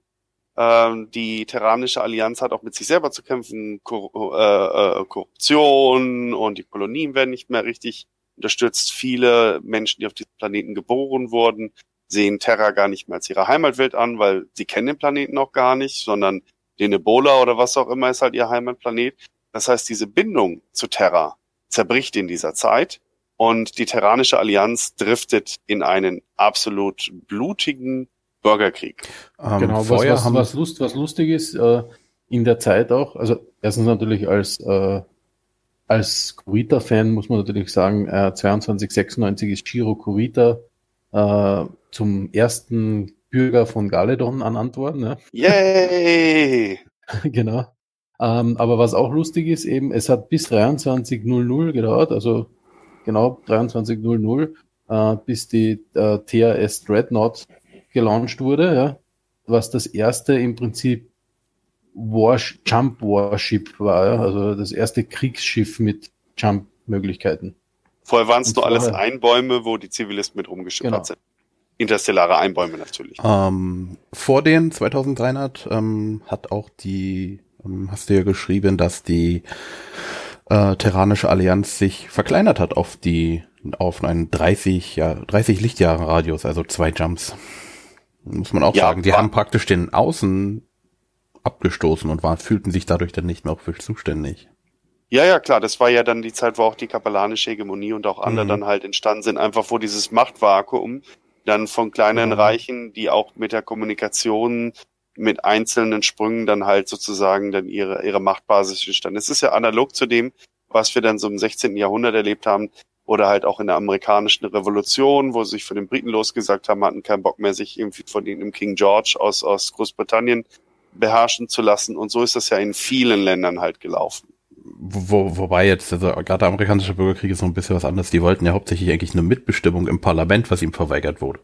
S2: Ähm, die Terranische Allianz hat auch mit sich selber zu kämpfen. Kor äh, äh, Korruption und die Kolonien werden nicht mehr richtig unterstützt. Viele Menschen, die auf diesem Planeten geboren wurden, sehen Terra gar nicht mehr als ihre Heimatwelt an, weil sie kennen den Planeten auch gar nicht, sondern den Ebola oder was auch immer ist halt ihr Heimatplanet. Das heißt, diese Bindung zu Terra zerbricht in dieser Zeit und die Terranische Allianz driftet in einen absolut blutigen Bürgerkrieg.
S3: Ähm, genau, was, was, was, Lust, was lustig ist, äh, in der Zeit auch, also erstens natürlich als, äh, als Kurita-Fan muss man natürlich sagen, äh, 2296 ist Shiro Kurita äh, zum ersten Bürger von Galedon ernannt worden. Ne?
S2: Yay!
S3: genau. Ähm, aber was auch lustig ist, eben, es hat bis 23.00 gedauert, also genau 23.00, äh, bis die äh, TRS Dreadnought gelauncht wurde, ja, was das erste im Prinzip Warsh Jump Warship war, ja, also das erste Kriegsschiff mit Jump-Möglichkeiten.
S2: Vorher waren es nur alles Einbäume, wo die Zivilisten mit rumgeschippert genau. sind. Interstellare Einbäume natürlich.
S1: Ähm, vor den 2300 ähm, hat auch die, ähm, hast du ja geschrieben, dass die äh, Terranische Allianz sich verkleinert hat auf die auf einen 30 ja 30 Lichtjahre Radius, also zwei Jumps. Muss man auch ja, sagen, die haben praktisch den Außen abgestoßen und waren, fühlten sich dadurch dann nicht mehr auch für zuständig.
S2: Ja, ja, klar, das war ja dann die Zeit, wo auch die kapellanische Hegemonie und auch andere mhm. dann halt entstanden sind, einfach wo dieses Machtvakuum dann von kleinen mhm. Reichen, die auch mit der Kommunikation mit einzelnen Sprüngen dann halt sozusagen dann ihre, ihre Machtbasis entstanden. Es ist ja analog zu dem, was wir dann so im 16. Jahrhundert erlebt haben, oder halt auch in der amerikanischen Revolution, wo sie sich von den Briten losgesagt haben, hatten keinen Bock mehr, sich irgendwie von dem King George aus, aus Großbritannien beherrschen zu lassen. Und so ist das ja in vielen Ländern halt gelaufen.
S1: Wo, wobei jetzt, also gerade der amerikanische Bürgerkrieg ist so ein bisschen was anderes. Die wollten ja hauptsächlich eigentlich eine Mitbestimmung im Parlament, was ihm verweigert wurde.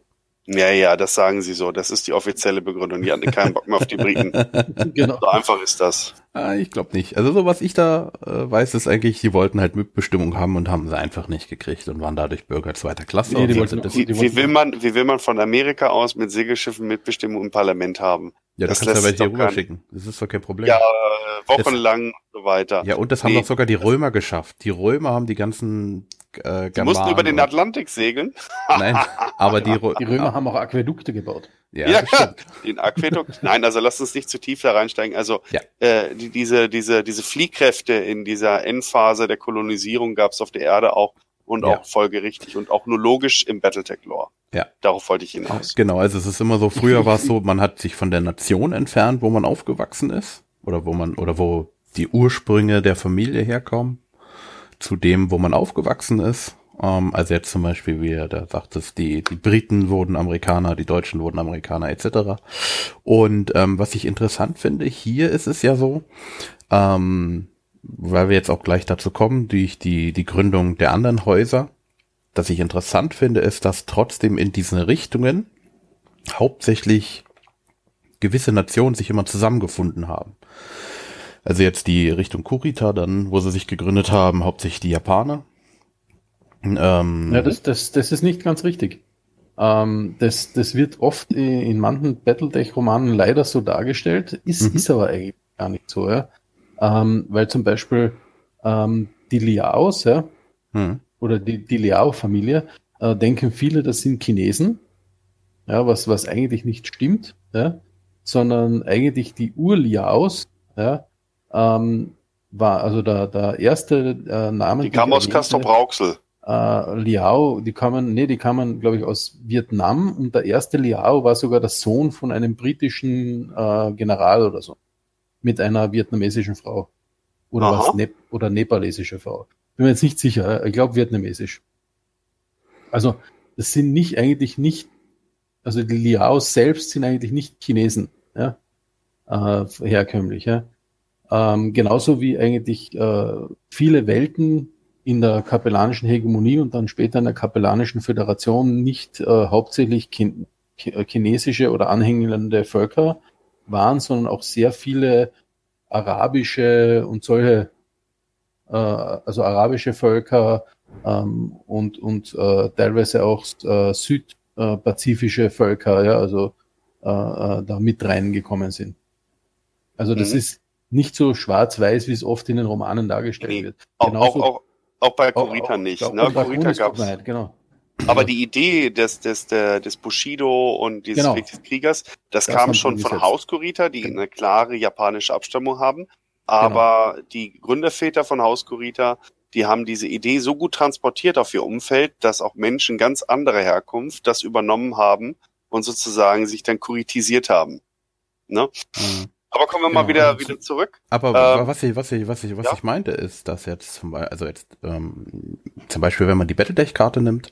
S2: Ja, ja, das sagen sie so. Das ist die offizielle Begründung. Die hatten keinen Bock mehr auf die Briten. genau. So einfach ist das.
S1: Ah, ich glaube nicht. Also so was ich da äh, weiß, ist eigentlich, die wollten halt Mitbestimmung haben und haben sie einfach nicht gekriegt und waren dadurch Bürger zweiter Klasse. Nee,
S2: die wollten, das, wie, wie, will man, wie will man von Amerika aus mit Segelschiffen Mitbestimmung im Parlament haben?
S1: Ja, das kannst du aber hier rüberschicken. Das ist doch kein Problem.
S2: Ja, äh, wochenlang das, und so weiter.
S1: Ja, und das haben nee, doch sogar die Römer geschafft. Die Römer haben die ganzen
S2: äh, Die mussten über den Atlantik segeln.
S1: Nein, aber die,
S3: die Römer haben auch Aquädukte gebaut.
S2: Ja, ja klar. Den Aquädukt. Nein, also lass uns nicht zu tief da reinsteigen. Also ja. äh, die, diese, diese, diese Fliehkräfte in dieser Endphase der Kolonisierung gab es auf der Erde auch und ja. auch folgerichtig und auch nur logisch im Battletech-Lore.
S1: Ja.
S2: Darauf wollte ich hinaus.
S1: Genau, also es ist immer so, früher war es so, man hat sich von der Nation entfernt, wo man aufgewachsen ist. Oder wo man, oder wo die Ursprünge der Familie herkommen zu dem, wo man aufgewachsen ist. Ähm, also jetzt zum Beispiel, wie er da sagt, es, die, die Briten wurden Amerikaner, die Deutschen wurden Amerikaner etc. Und ähm, was ich interessant finde, hier ist es ja so, ähm, weil wir jetzt auch gleich dazu kommen, durch die, die Gründung der anderen Häuser, dass ich interessant finde, ist, dass trotzdem in diesen Richtungen hauptsächlich gewisse Nationen sich immer zusammengefunden haben. Also jetzt die Richtung Kurita, dann, wo sie sich gegründet haben, hauptsächlich die Japaner.
S3: Ähm, ja, das, das, das ist nicht ganz richtig. Ähm, das, das wird oft in manchen Battletech-Romanen leider so dargestellt, ist, mhm. ist aber eigentlich gar nicht so, ja. Ähm, weil zum Beispiel ähm, die Liaos, ja, mhm. oder die, die Liao-Familie, äh, denken viele, das sind Chinesen, ja, was, was eigentlich nicht stimmt, ja, sondern eigentlich die Ur-Liaos, ja, ähm, war also der, der erste äh, Name.
S2: Die kam aus Castro Brauxel.
S3: Äh, Liao, die kamen, nee, die kamen, glaube ich, aus Vietnam und der erste Liao war sogar der Sohn von einem britischen äh, General oder so. Mit einer vietnamesischen Frau. Oder was, ne oder nepalesische Frau. Bin mir jetzt nicht sicher, ich glaube vietnamesisch. Also, das sind nicht eigentlich nicht, also die Liaos selbst sind eigentlich nicht Chinesen, ja, äh, herkömmlich, ja. Ähm, genauso wie eigentlich äh, viele Welten in der kapellanischen Hegemonie und dann später in der kapellanischen Föderation nicht äh, hauptsächlich kin chinesische oder anhängende Völker waren, sondern auch sehr viele arabische und solche, äh, also arabische Völker ähm, und, und äh, teilweise auch äh, südpazifische Völker, ja, also äh, äh, da mit reingekommen sind. Also das mhm. ist nicht so schwarz-weiß, wie es oft in den Romanen dargestellt nee. wird.
S2: Auch, auch, auch, auch bei Kurita nicht. Auch, ne? Kurita gab's. Genau. Aber die Idee des, des, des, Bushido und dieses genau. Kriegers, das, das kam schon von Haus Kurita, die genau. eine klare japanische Abstammung haben. Aber genau. die Gründerväter von Haus Kurita, die haben diese Idee so gut transportiert auf ihr Umfeld, dass auch Menschen ganz anderer Herkunft das übernommen haben und sozusagen sich dann kuritisiert haben. Ne? Mhm. Aber kommen wir genau. mal wieder, wieder zurück.
S1: Aber ähm, was ich, was ich, was ich, was ja? ich meinte, ist, dass jetzt zum Beispiel, also jetzt ähm, zum Beispiel, wenn man die Battletech-Karte nimmt,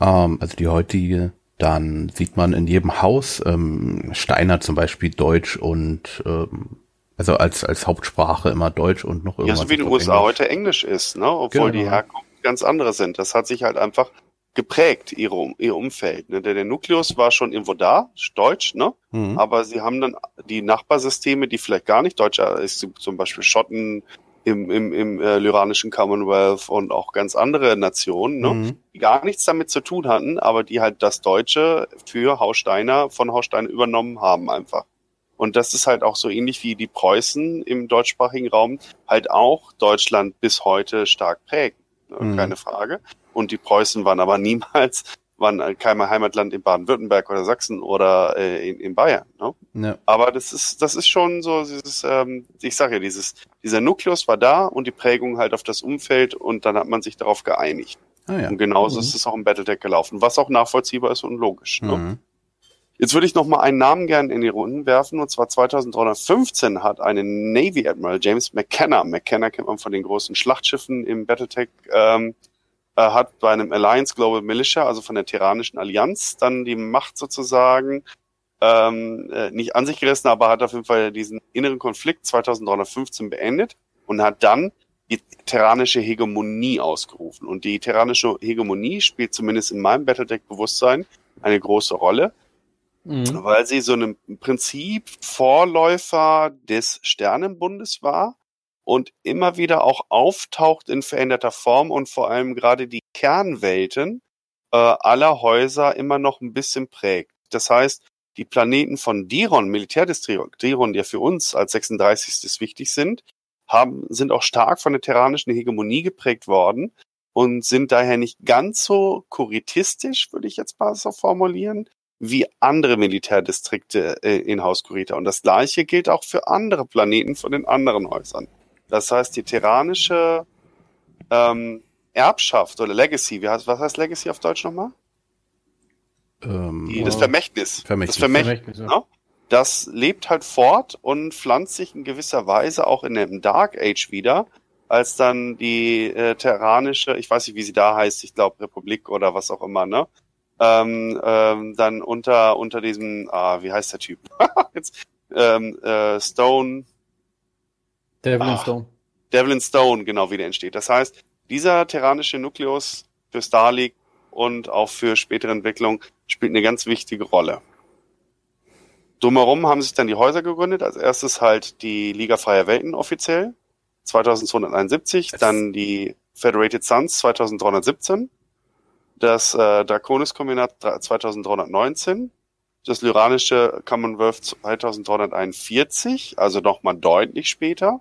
S1: ähm, also die heutige, dann sieht man in jedem Haus ähm, Steiner zum Beispiel Deutsch und ähm, also als als Hauptsprache immer Deutsch und noch irgendwas.
S2: Ja, so wie in den USA Englisch. heute Englisch ist, ne? Obwohl genau. die Herkunft ganz andere sind. Das hat sich halt einfach geprägt, ihre, ihr Umfeld. Ne? Der, der Nukleus war schon irgendwo da, Deutsch, ne? Mhm. Aber sie haben dann die Nachbarsysteme, die vielleicht gar nicht Deutscher ist, zum Beispiel Schotten im, im, im äh, lyranischen Commonwealth und auch ganz andere Nationen, ne? Mhm. die gar nichts damit zu tun hatten, aber die halt das Deutsche für Haussteiner von Haussteiner übernommen haben einfach. Und das ist halt auch so ähnlich wie die Preußen im deutschsprachigen Raum halt auch Deutschland bis heute stark prägen. Ne? Mhm. Keine Frage. Und die Preußen waren aber niemals, waren kein Heimatland in Baden-Württemberg oder Sachsen oder äh, in, in Bayern. Ne? Ja. Aber das ist, das ist schon so, dieses, ähm, ich sage ja, dieses, dieser Nukleus war da und die Prägung halt auf das Umfeld und dann hat man sich darauf geeinigt. Ah, ja. Und genauso mhm. ist es auch im Battletech gelaufen, was auch nachvollziehbar ist und logisch. Ne? Mhm. Jetzt würde ich noch mal einen Namen gerne in die Runden werfen, und zwar 2315 hat einen Navy Admiral, James McKenna, McKenna kennt man von den großen Schlachtschiffen im Battletech, ähm, äh, hat bei einem Alliance Global Militia, also von der Terranischen Allianz, dann die Macht sozusagen ähm, äh, nicht an sich gerissen, aber hat auf jeden Fall diesen inneren Konflikt 2315 beendet und hat dann die terranische Hegemonie ausgerufen. Und die terranische Hegemonie spielt zumindest in meinem Battledeck-Bewusstsein eine große Rolle, mhm. weil sie so ein Prinzip Vorläufer des Sternenbundes war und immer wieder auch auftaucht in veränderter Form und vor allem gerade die Kernwelten äh, aller Häuser immer noch ein bisschen prägt. Das heißt, die Planeten von Diron, Militärdistrikt Diron, die ja für uns als 36. wichtig sind, haben, sind auch stark von der terranischen Hegemonie geprägt worden und sind daher nicht ganz so kuritistisch, würde ich jetzt mal so formulieren, wie andere Militärdistrikte äh, in Haus Kurita. Und das gleiche gilt auch für andere Planeten von den anderen Häusern. Das heißt, die terranische ähm, Erbschaft oder Legacy, wie heißt, was heißt Legacy auf Deutsch nochmal? Ähm, die, das Vermächtnis. Vermächtnis. Das Vermächtnis, Vermächtnis ja. Ne? Das lebt halt fort und pflanzt sich in gewisser Weise auch in dem Dark Age wieder, als dann die äh, terranische, ich weiß nicht, wie sie da heißt, ich glaube Republik oder was auch immer, ne? Ähm, ähm, dann unter unter diesem, ah, wie heißt der Typ? Jetzt, ähm, äh, Stone, Devlin ah, Stone. Devlin Stone, genau, wieder entsteht. Das heißt, dieser terranische Nukleus für Starlink und auch für spätere Entwicklung spielt eine ganz wichtige Rolle. Drumherum haben sich dann die Häuser gegründet. Als erstes halt die Liga Freier Welten offiziell, 2271, das dann die Federated Suns 2317, das äh, Draconis-Kombinat 2319, das Lyranische Commonwealth 2341, also nochmal deutlich später,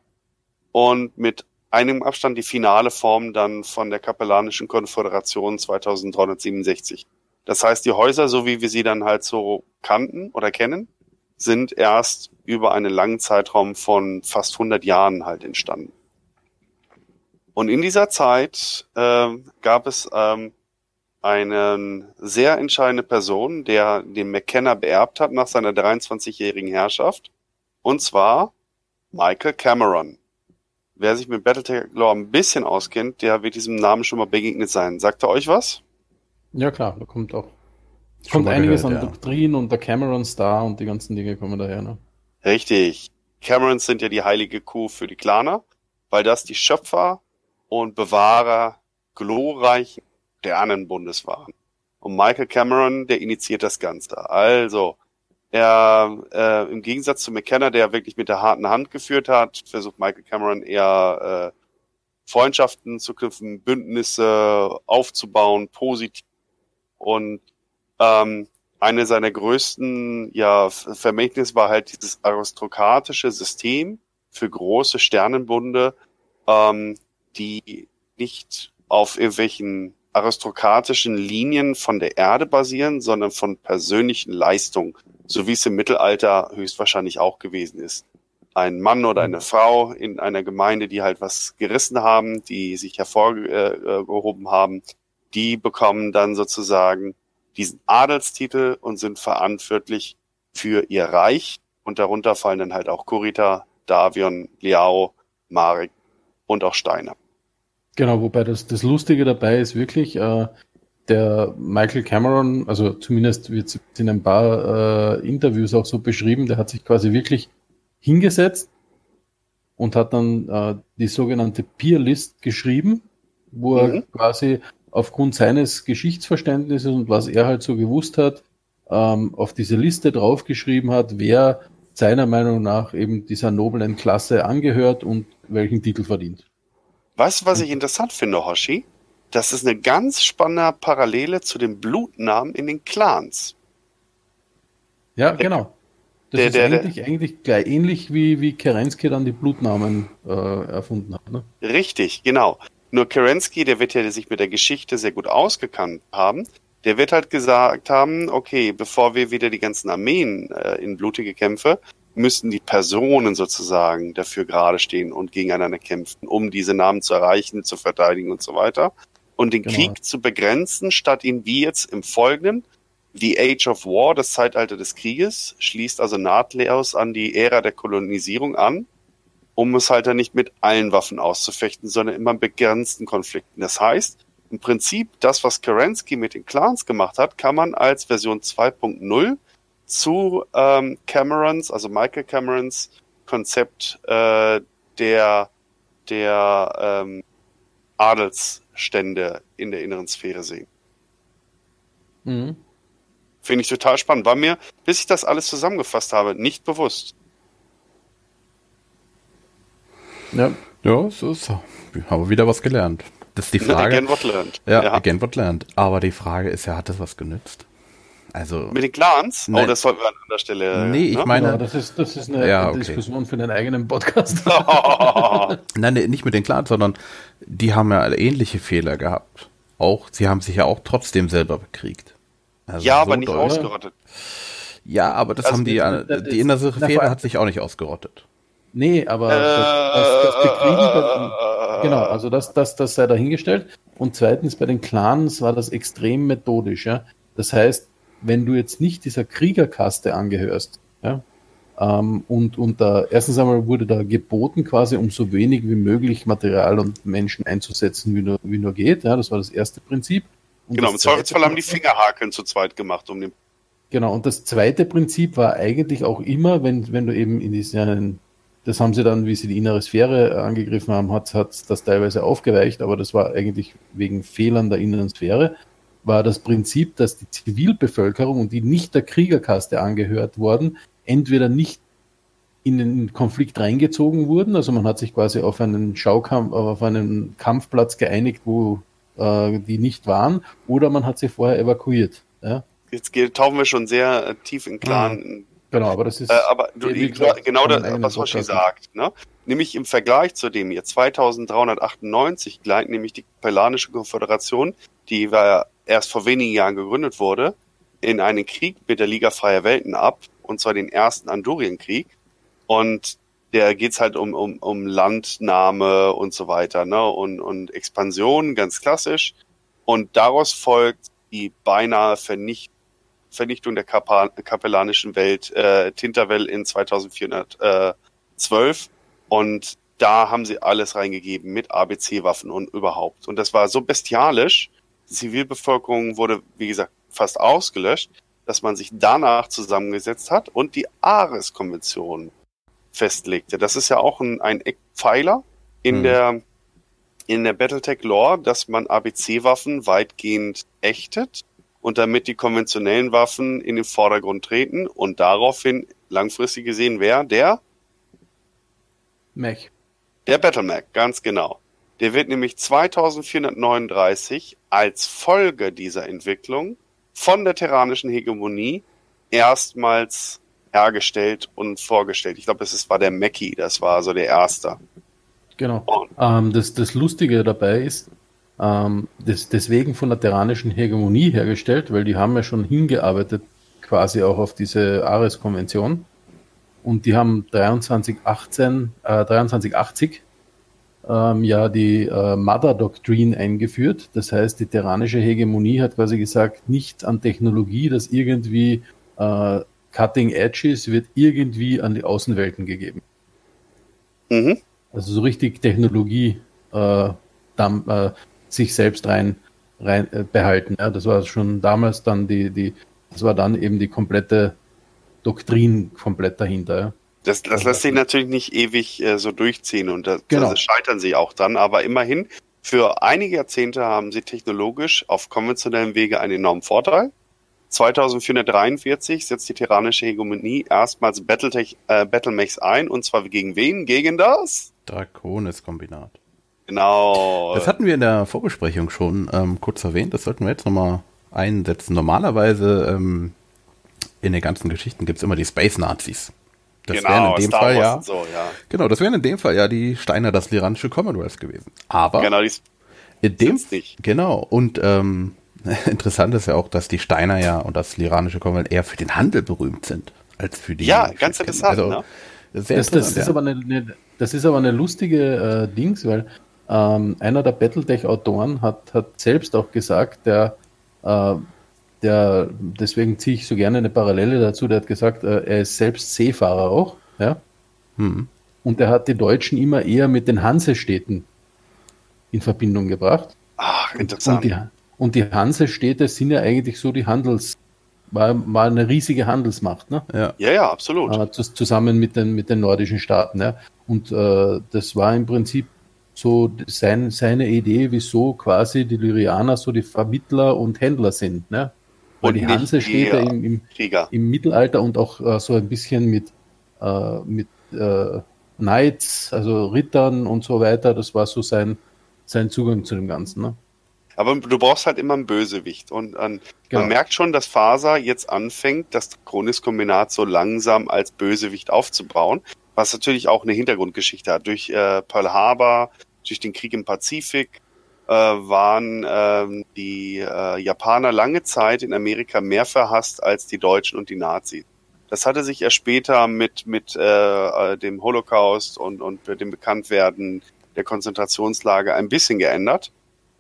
S2: und mit einigem Abstand die finale Form dann von der Kapellanischen Konföderation 2367. Das heißt, die Häuser, so wie wir sie dann halt so kannten oder kennen, sind erst über einen langen Zeitraum von fast 100 Jahren halt entstanden. Und in dieser Zeit äh, gab es ähm, eine sehr entscheidende Person, der den McKenna beerbt hat nach seiner 23-jährigen Herrschaft. Und zwar Michael Cameron. Wer sich mit Battletech Lore ein bisschen auskennt, der wird diesem Namen schon mal begegnet sein. Sagt er euch was?
S3: Ja klar, da kommt auch
S1: Schon
S3: kommt einiges
S1: gehört,
S3: an
S1: ja.
S3: Doktrin und der Cameron Star und die ganzen Dinge kommen daher. Ne?
S2: Richtig. Camerons sind ja die heilige Kuh für die Klaner, weil das die Schöpfer und Bewahrer glorreichen Sternenbundes waren. Und Michael Cameron, der initiiert das Ganze. Also, er, äh, im Gegensatz zu McKenna, der wirklich mit der harten Hand geführt hat, versucht Michael Cameron eher äh, Freundschaften zu knüpfen, Bündnisse aufzubauen, positiv. Und ähm, eine seiner größten ja, Vermächtnisse war halt dieses aristokratische System für große Sternenbunde, ähm, die nicht auf irgendwelchen aristokratischen Linien von der Erde basieren, sondern von persönlichen Leistungen, so wie es im Mittelalter höchstwahrscheinlich auch gewesen ist. Ein Mann oder eine Frau in einer Gemeinde, die halt was gerissen haben, die sich hervorgehoben haben, die bekommen dann sozusagen diesen Adelstitel und sind verantwortlich für ihr Reich. Und darunter fallen dann halt auch Kurita, Davion, Liao, Marek und auch Steiner.
S3: Genau, wobei das, das Lustige dabei ist wirklich, äh, der Michael Cameron, also zumindest wird es in ein paar äh, Interviews auch so beschrieben, der hat sich quasi wirklich hingesetzt und hat dann äh, die sogenannte Peer List geschrieben, wo er
S2: Mhm.
S3: quasi aufgrund seines Geschichtsverständnisses und was er halt so gewusst hat, ähm, auf diese Liste draufgeschrieben hat, wer seiner Meinung nach eben dieser noblen Klasse angehört und welchen Titel verdient.
S2: Weißt du, was ich interessant finde, Hoshi? Das ist eine ganz spannende Parallele zu den Blutnamen in den Clans.
S3: Ja, genau. Das
S2: der-
S3: ist
S2: der- der-
S3: eigentlich, eigentlich gleich ähnlich wie, wie Kerensky dann die Blutnamen äh, erfunden hat. Ne?
S2: Richtig, genau. Nur Kerensky, der wird ja sich mit der Geschichte sehr gut ausgekannt haben. Der wird halt gesagt haben, okay, bevor wir wieder die ganzen Armeen äh, in blutige Kämpfe, müssten die Personen sozusagen dafür gerade stehen und gegeneinander kämpfen, um diese Namen zu erreichen, zu verteidigen und so weiter. Und den
S3: Genau.
S2: Krieg zu begrenzen, statt ihn wie jetzt im Folgenden, The Age of War, das Zeitalter des Krieges, schließt also nahtlos an die Ära der Kolonisierung an um es halt dann nicht mit allen Waffen auszufechten, sondern immer in begrenzten Konflikten. Das heißt, im Prinzip das, was Kerensky mit den Clans gemacht hat, kann man als Version 2.0 zu ähm, Camerons, also Michael Camerons Konzept äh, der, der ähm, Adelsstände in der inneren Sphäre sehen.
S3: Mhm.
S2: Finde ich total spannend. War mir, bis ich das alles zusammengefasst habe, nicht bewusst.
S3: Ja,
S1: Ja, so ist Wir haben wieder was gelernt. Das ist die Frage.
S2: Again what learned.
S1: ja, again what learned. Aber die Frage ist ja, hat das was genützt? Also,
S2: Mit den Clans?
S1: Nein.
S2: Oh, das sollten wir an anderer Stelle.
S1: Nee, ich
S2: ne?
S1: meine-
S3: genau, das ist, das ist eine
S1: Ja, okay.
S3: Diskussion für den eigenen Podcast.
S1: nein, nee, nicht mit den Clans, sondern die haben ja ähnliche Fehler gehabt. Auch, sie haben sich ja auch trotzdem selber bekriegt. Also
S2: ja,
S1: so
S2: aber nicht
S1: doll.
S2: ausgerottet.
S1: Ja, aber das
S2: Also
S1: haben die,
S3: das-
S1: äh,
S3: das-
S1: die innere Fehler hat sich auch nicht ausgerottet.
S3: nee, aber das, das, das Bekriegen bei, Genau, also das, das, das sei dahingestellt. Und zweitens, bei den Clans war das extrem methodisch. Ja? Das heißt, wenn du jetzt nicht dieser Kriegerkaste angehörst, ja, ähm, und, und da, erstens einmal wurde da geboten, quasi um so wenig wie möglich Material und Menschen einzusetzen, wie nur, wie nur geht. Ja, das war das erste Prinzip. Und
S2: Genau, im Zweifelsfall haben die Fingerhakeln zu zweit gemacht, um den.
S3: Genau, und das zweite Prinzip war eigentlich auch immer, wenn, wenn du eben in diesen, das haben sie dann, wie sie die innere Sphäre angegriffen haben, hat, hat das teilweise aufgeweicht, aber das war eigentlich wegen Fehlern der inneren Sphäre, war das Prinzip, dass die Zivilbevölkerung und die nicht der Kriegerkaste angehört wurden, entweder nicht in den Konflikt reingezogen wurden, also man hat sich quasi auf einen Schaukampf, auf einen Kampfplatz geeinigt, wo äh, die nicht waren, oder man hat sie vorher evakuiert. Ja?
S2: Jetzt geht- tauchen wir schon sehr äh, tief in Clan.
S3: Genau, aber das ist.
S2: Äh, aber du,
S3: gesagt,
S2: genau das, was Hoshi sagt. Ne? Nämlich im Vergleich zu dem hier 2398 gleicht nämlich die Kapellanische Konföderation, die war erst vor wenigen Jahren gegründet wurde, in einen Krieg mit der Liga Freier Welten ab, und zwar den ersten Andurienkrieg. Und der geht's halt um, um, um Landnahme und so weiter, ne? Und, und Expansion, ganz klassisch. Und daraus folgt die beinahe Vernichtung Vernichtung der Kapa kapellanischen Welt, äh, Tinterwell in 2412. Und da haben sie alles reingegeben mit ABC-Waffen und überhaupt. Und das war so bestialisch, Zivilbevölkerung wurde, wie gesagt, fast ausgelöscht, dass man sich danach zusammengesetzt hat und die Ares-Konvention festlegte. Das ist ja auch ein, ein Eckpfeiler in
S1: Hm.
S2: der in der Battletech-Lore, dass man ABC-Waffen weitgehend ächtet und damit die konventionellen Waffen in den Vordergrund treten und daraufhin langfristig gesehen wer? Der?
S3: Mech.
S2: Der Battlemac, ganz genau. Der wird nämlich 2439 als Folge dieser Entwicklung von der terranischen Hegemonie erstmals hergestellt und vorgestellt. Ich glaube, es war der Mackie, das war so der erste.
S3: Genau. Ähm, das, das Lustige dabei ist, ähm, das, deswegen von der terranischen Hegemonie hergestellt, weil die haben ja schon hingearbeitet quasi auch auf diese Ares-Konvention. Und die haben 2318, äh, 2380 ähm, ja die äh, Mother Doctrine eingeführt. Das heißt, die terranische Hegemonie hat quasi gesagt, nicht an Technologie, das irgendwie äh, Cutting Edge ist, wird irgendwie an die Außenwelten gegeben.
S2: mhm.
S3: Also so richtig Technologie äh, dann, äh, sich selbst rein, rein äh, behalten. Ja, das war schon damals dann die, die, das war dann eben die komplette Doktrin komplett dahinter. Ja.
S2: Das, das lässt sich natürlich nicht ewig äh, so durchziehen und da,
S3: Genau.
S2: scheitern sie auch dran, aber immerhin, für einige Jahrzehnte haben sie technologisch auf konventionellem Wege einen enormen Vorteil. 2443 setzt die tyrannische Hegemonie erstmals Battletech, äh, Battlemechs ein und zwar gegen wen? Gegen das?
S1: Draconis-Kombinat.
S2: Genau.
S1: Das hatten wir in der Vorbesprechung schon ähm, kurz erwähnt. Das sollten wir jetzt nochmal einsetzen. Normalerweise ähm, in den ganzen Geschichten gibt's immer die Space-Nazis. Das
S2: genau,
S1: wären in dem
S2: Star
S1: Fall
S2: Wars
S1: ja.
S2: So, ja.
S1: Genau, das wären in dem Fall ja die Steiner das Liranische Commonwealth gewesen. Aber
S2: Genau, die,
S1: in dem
S2: nicht.
S1: genau und ähm, interessant ist ja auch, dass die Steiner ja und das Liranische Commonwealth eher für den Handel berühmt sind als für die.
S2: Ja, ganz interessant,
S1: Also,
S2: ne?
S1: Sehr
S3: Das, das, ist
S1: ja.
S3: aber eine, eine, das ist aber eine lustige äh, Dings, weil ähm, einer der Battletech-Autoren hat, hat selbst auch gesagt, der, äh, der, deswegen ziehe ich so gerne eine Parallele dazu, der hat gesagt, äh, er ist selbst Seefahrer auch, ja,
S1: Hm.
S3: und er hat die Deutschen immer eher mit den Hansestädten in Verbindung gebracht.
S2: Ach,
S3: Und
S2: interessant.
S3: die, und die Hansestädte sind ja eigentlich so die Handels, war, war eine riesige Handelsmacht, ne?
S1: Ja.
S2: ja, ja, absolut.
S3: äh, zus- zusammen mit den, mit den nordischen Staaten. Ja. Und äh, das war im Prinzip so sein, seine Idee, wieso quasi die Lyrianer so die Vermittler und Händler sind. Ne? Weil
S2: Und
S3: die Hansestädte im, im, im Mittelalter und auch äh, so ein bisschen mit, äh, mit äh, Knights, also Rittern und so weiter, das war so sein, sein Zugang zu dem Ganzen. Ne?
S2: Aber du brauchst halt immer einen Bösewicht. Und ähm,
S3: Genau.
S2: man merkt schon, dass Faser jetzt anfängt, das Chronis-Kombinat so langsam als Bösewicht aufzubauen, was natürlich auch eine Hintergrundgeschichte hat. Durch äh, Pearl Harbor, durch den Krieg im Pazifik äh, waren ähm, die äh, Japaner lange Zeit in Amerika mehr verhasst als die Deutschen und die Nazis. Das hatte sich erst später mit, mit äh, äh, dem Holocaust und, und dem Bekanntwerden der Konzentrationslager ein bisschen geändert.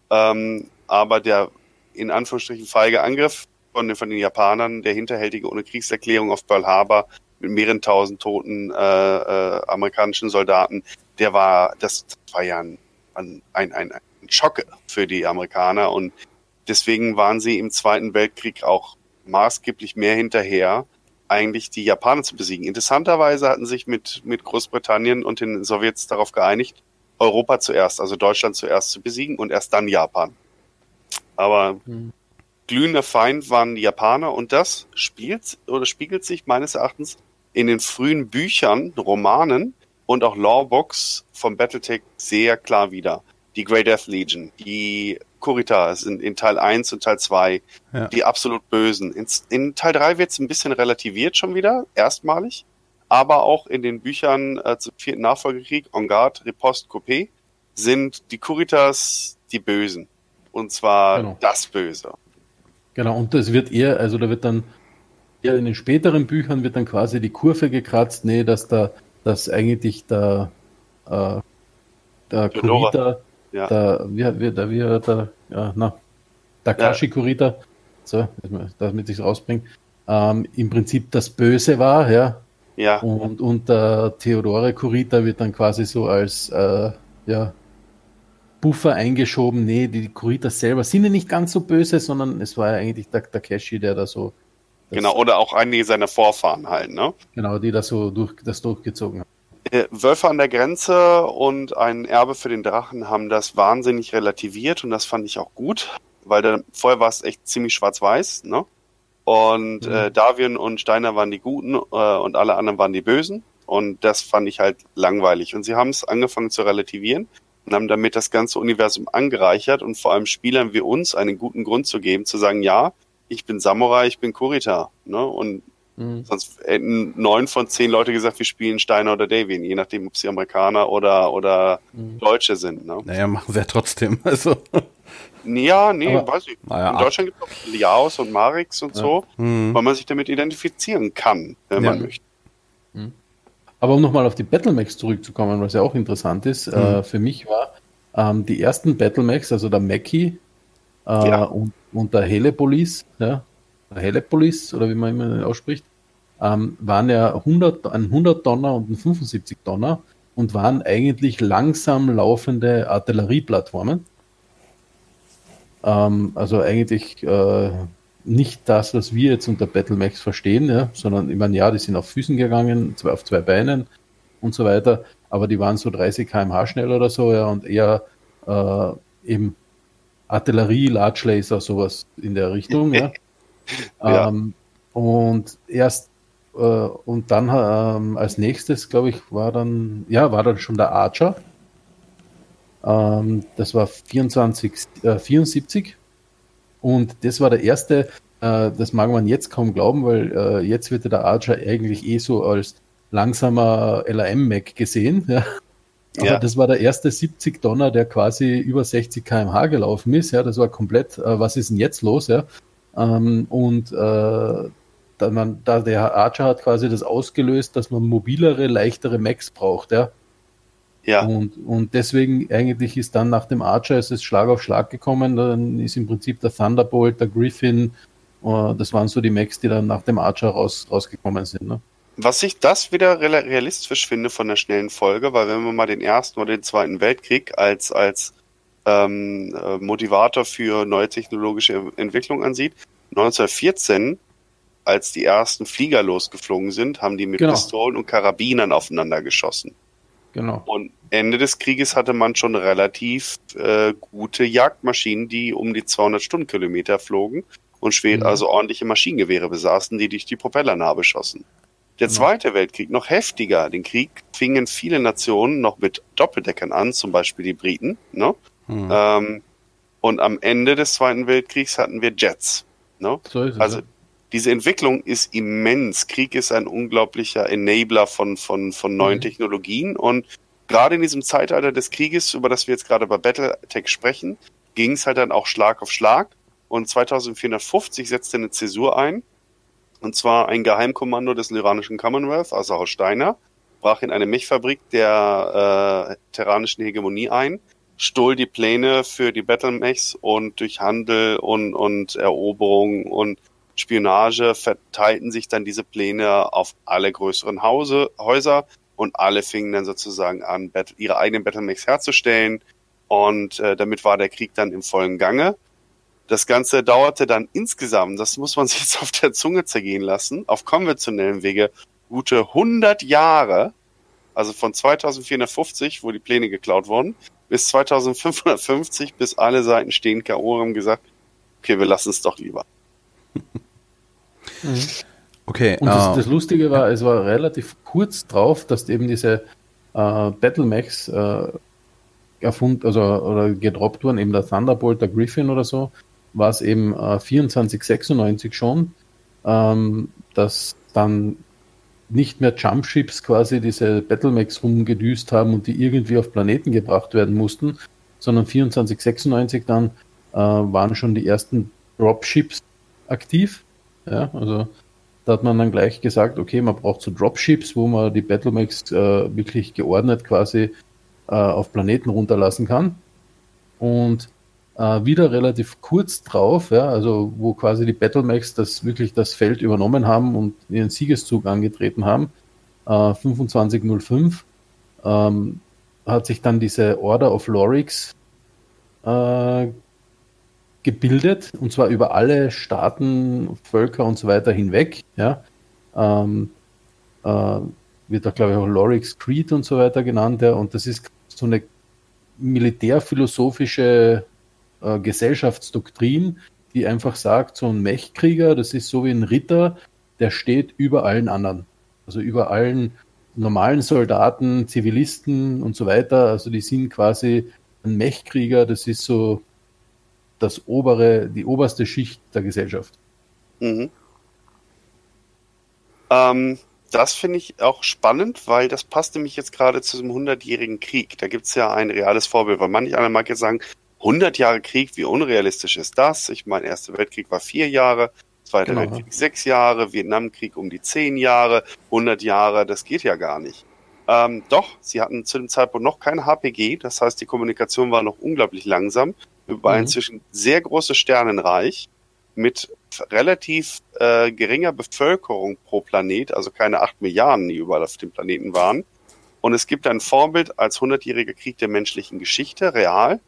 S2: Ähm, aber der in Anführungsstrichen feige Angriff von den, von den Japanern, der hinterhältige ohne Kriegserklärung auf Pearl Harbor mit mehreren tausend toten äh, äh, amerikanischen Soldaten, der war, das war ja ein, ein, ein, ein Schock für die Amerikaner und deswegen waren sie im Zweiten Weltkrieg auch maßgeblich mehr hinterher, eigentlich die Japaner zu besiegen. Interessanterweise hatten sich mit, mit Großbritannien und den Sowjets darauf geeinigt, Europa zuerst, also Deutschland zuerst zu besiegen und erst dann Japan. Aber
S3: Mhm.
S2: glühender Feind waren die Japaner und das spielt oder spiegelt sich meines Erachtens in den frühen Büchern, Romanen und auch Lawbooks von Battletech sehr klar wieder. Die Grey Death Legion, die Kurita sind in Teil 1 und Teil 2
S1: Ja.
S2: die absolut Bösen. In, in Teil 3 wird es ein bisschen relativiert schon wieder, erstmalig. Aber auch in den Büchern äh, zum vierten Nachfolgekrieg, En Garde, Riposte, Coupé, sind die Kuritas die Bösen. Und zwar
S3: Genau.
S2: das Böse.
S3: Genau, und das wird eher, also da wird dann, ja, in den späteren Büchern wird dann quasi die Kurve gekratzt, nee, dass da, dass eigentlich der, äh, der
S2: Theodora.
S3: Kurita,
S2: Ja.
S3: der, wie, wie, der, wie, der, ja, na, Takashi Kurita, so, damit ich es rausbringe, ähm, im Prinzip das Böse war, ja,
S2: Ja,
S3: und, und der Theodore Kurita wird dann quasi so als, äh, ja, Buffer eingeschoben, nee, die Kuritas selber sind ja nicht ganz so böse, sondern es war ja eigentlich der Takeshi, der da so.
S2: Genau, oder auch einige seiner Vorfahren halt, ne?
S3: Genau, die da so durch, das durchgezogen haben.
S2: Äh, Wölfe an der Grenze und ein Erbe für den Drachen haben das wahnsinnig relativiert und das fand ich auch gut, weil da, vorher war es echt ziemlich schwarz-weiß, ne? Und mhm. äh, Darwin und Steiner waren die Guten äh, und alle anderen waren die Bösen. Und das fand ich halt langweilig. Und sie haben es angefangen zu relativieren und haben damit das ganze Universum angereichert und vor allem Spielern wie uns einen guten Grund zu geben, zu sagen, ja, ich bin Samurai, ich bin Kurita. Ne? Und mhm. sonst hätten neun von zehn Leute gesagt, wir spielen Steiner oder Davian, je nachdem, ob sie Amerikaner oder, oder mhm. Deutsche sind. Ne?
S1: Naja, machen sie ja trotzdem. Also.
S2: Ja, nee, Aber, weiß ich. Ja, In Deutschland gibt es auch Liaos und Marix und ja. so, mhm. weil man sich damit identifizieren kann, wenn ja. man möchte.
S3: Mhm. Aber um nochmal auf die Battlemax zurückzukommen, was ja auch interessant ist, mhm. äh, für mich war ähm, die ersten Battlemax, also der Mackie äh, ja. und, und, der Helepolis, ja, der Helepolis, oder wie man immer ausspricht, ähm, waren ja 100, ein 100 Donner und ein 75 Donner und waren eigentlich langsam laufende Artillerieplattformen. Ähm, also eigentlich äh, nicht das, was wir jetzt unter Battlemax verstehen, ja, sondern ich meine, ja, die sind auf Füßen gegangen, zwei, auf zwei Beinen und so weiter, aber die waren so 30 km/h schnell oder so, ja, und eher äh, eben Artillerie, Large Laser, sowas in der Richtung, ja. ja. Ähm, und erst und dann ähm, als nächstes, glaube ich, war dann, ja, war dann schon der Archer. Ähm, das war 24, äh, 74 und das war der erste, äh, das mag man jetzt kaum glauben, weil äh, jetzt wird der Archer eigentlich eh so als langsamer LAM-Mac gesehen. Ja. Aber ja. das war der erste 70 Donner, der quasi über 60 km/h gelaufen ist. Ja, das war komplett, äh, was ist denn jetzt los? Ja? Ähm, und äh, da, man, da der Archer hat quasi das ausgelöst, dass man mobilere, leichtere Macs braucht. Ja. Ja. Und, und deswegen eigentlich ist dann nach dem Archer ist es Schlag auf Schlag gekommen. Dann ist im Prinzip der Thunderbolt, der Griffin, uh, das waren so die Macs, die dann nach dem Archer raus, rausgekommen sind. Ne?
S2: Was ich das wieder realistisch finde von der schnellen Folge, weil wenn man mal den ersten oder den zweiten Weltkrieg als, als ähm, äh, Motivator für neue technologische Entwicklung ansieht, 1914 als die ersten Flieger losgeflogen sind, haben die mit genau. Pistolen und Karabinern aufeinander geschossen. Genau. Und Ende des Krieges hatte man schon relativ äh, gute Jagdmaschinen, die um die 200 Stundenkilometer flogen und schwer, mhm. also ordentliche Maschinengewehre besaßen, die durch die Propellernarbe schossen. Der genau. Zweite Weltkrieg noch heftiger. Den Krieg fingen viele Nationen noch mit Doppeldeckern an, zum Beispiel die Briten. Ne? Mhm. Ähm, und am Ende des Zweiten Weltkriegs hatten wir Jets. Ne? So es, also diese Entwicklung ist immens. Krieg ist ein unglaublicher Enabler von, von, von neuen mhm. Technologien und gerade in diesem Zeitalter des Krieges, über das wir jetzt gerade bei Battletech sprechen, ging es halt dann auch Schlag auf Schlag und 2450 setzte eine Zäsur ein und zwar ein Geheimkommando des iranischen Commonwealth, also aus Steiner, brach in eine Milchfabrik der äh, terranischen Hegemonie ein, stohl die Pläne für die Battlemechs und durch Handel und, und Eroberung und Spionage verteilten sich dann diese Pläne auf alle größeren Hause, Häuser und alle fingen dann sozusagen an, ihre eigenen Battlemechs herzustellen. Und äh, damit war der Krieg dann im vollen Gange. Das Ganze dauerte dann insgesamt, das muss man sich jetzt auf der Zunge zergehen lassen, auf konventionellem Wege gute 100 Jahre, also von 2450, wo die Pläne geklaut wurden, bis 2550, bis alle Seiten stehen K.O. haben gesagt, okay, wir lassen es doch lieber.
S3: Mhm. Okay. Und das, uh, das, Lustige war, es war relativ kurz drauf, dass eben diese äh, Battlemax äh, erfunden, also oder gedroppt wurden, eben der Thunderbolt, der Griffin oder so, war es eben äh, 2496 schon, ähm, dass dann nicht mehr Jumpships quasi diese Battlemax rumgedüst haben und die irgendwie auf Planeten gebracht werden mussten, sondern 2496 dann äh, waren schon die ersten Dropships aktiv ja, also da hat man dann gleich gesagt, okay, man braucht so Dropships, wo man die Battlemax äh, wirklich geordnet quasi äh, auf Planeten runterlassen kann. Und äh, wieder relativ kurz drauf, ja, also wo quasi die Battlemax das wirklich das Feld übernommen haben und ihren Siegeszug angetreten haben, äh, 2505, ähm, hat sich dann diese Order of Lorix äh, gebildet, und zwar über alle Staaten, Völker und so weiter hinweg. Ja? Ähm, äh, wird auch, glaube ich, auch Lorix Creed und so weiter genannt. Ja? Und das ist so eine militärphilosophische äh, Gesellschaftsdoktrin, die einfach sagt, so ein Mechkrieger, das ist so wie ein Ritter, der steht über allen anderen. Also über allen normalen Soldaten, Zivilisten und so weiter. Also die sind quasi ein Mechkrieger, das ist so das obere, die oberste Schicht der Gesellschaft. Mhm.
S2: Ähm, das finde ich auch spannend, weil das passt nämlich jetzt gerade zu diesem 100-jährigen Krieg. Da gibt es ja ein reales Vorbild, weil manch einer mag jetzt sagen, 100 Jahre Krieg, wie unrealistisch ist das? Ich meine, Erster Weltkrieg war vier Jahre, Zweiter genau. Weltkrieg sechs Jahre, Vietnamkrieg um die zehn Jahre, 100 Jahre, das geht ja gar nicht. Ähm, doch, sie hatten zu dem Zeitpunkt noch kein HPG, das heißt, die Kommunikation war noch unglaublich langsam über ein mhm. inzwischen sehr großes Sternenreich mit relativ äh, geringer Bevölkerung pro Planet, also keine acht Milliarden, die überall auf dem Planeten waren. Und es gibt ein Vorbild als 100-jähriger Krieg der menschlichen Geschichte, real,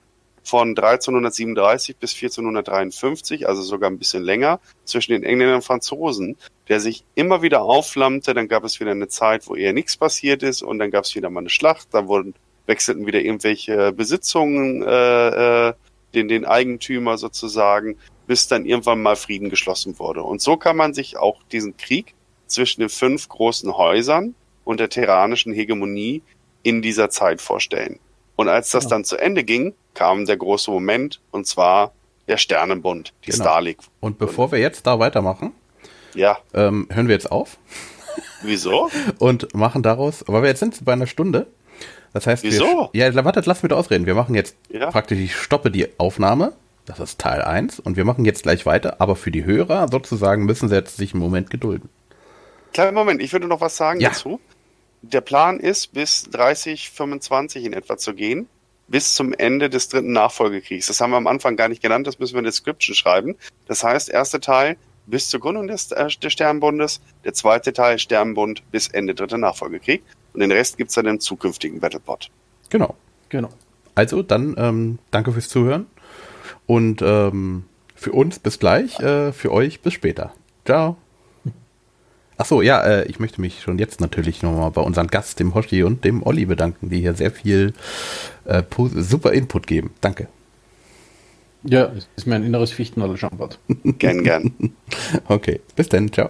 S2: von 1337 bis 1453, also sogar ein bisschen länger, zwischen den Engländern und Franzosen, der sich immer wieder aufflammte. Dann gab es wieder eine Zeit, wo eher nichts passiert ist und dann gab es wieder mal eine Schlacht. Da wurden, wechselten wieder irgendwelche Besitzungen, äh, äh, den, den Eigentümer sozusagen bis dann irgendwann mal Frieden geschlossen wurde. Und so kann man sich auch diesen Krieg zwischen den fünf großen Häusern und der terranischen Hegemonie in dieser Zeit vorstellen. Und als das ja. dann zu Ende ging, kam der große Moment, und zwar der Sternenbund, die genau. Starlink.
S1: Und bevor wir jetzt da weitermachen, ja. Ähm, hören wir jetzt auf.
S2: Wieso?
S1: und machen daraus, weil wir jetzt sind bei einer Stunde. Das heißt,
S2: Wieso?
S1: Wir, ja, wartet, lass mich da ausreden. Wir machen jetzt ja. praktisch, ich stoppe die Aufnahme das ist Teil 1 und wir machen jetzt gleich weiter, aber für die Hörer sozusagen müssen sie jetzt sich einen Moment gedulden.
S2: Kleinen Moment, ich würde noch was sagen ja. dazu. Der Plan ist, bis 30, 25 in etwa zu gehen, bis zum Ende des dritten Nachfolgekriegs. Das haben wir am Anfang gar nicht genannt, das müssen wir in der Description schreiben. Das heißt, erster Teil bis zur Gründung des, äh, des Sternbundes, der zweite Teil Sternbund bis Ende dritter Nachfolgekrieg und den Rest gibt es dann im zukünftigen Battlepod.
S1: Genau. Genau. Also dann ähm, danke fürs Zuhören und ähm, für uns bis gleich, äh, für euch bis später. Ciao. Ach so, ja, äh, ich möchte mich schon jetzt natürlich nochmal bei unseren Gast, dem Hoshi und dem Olli bedanken, die hier sehr viel äh, super Input geben. Danke.
S3: Ja, ist mir ein inneres Fichtenallerschambad.
S2: gern, gern.
S1: Okay, bis dann, ciao.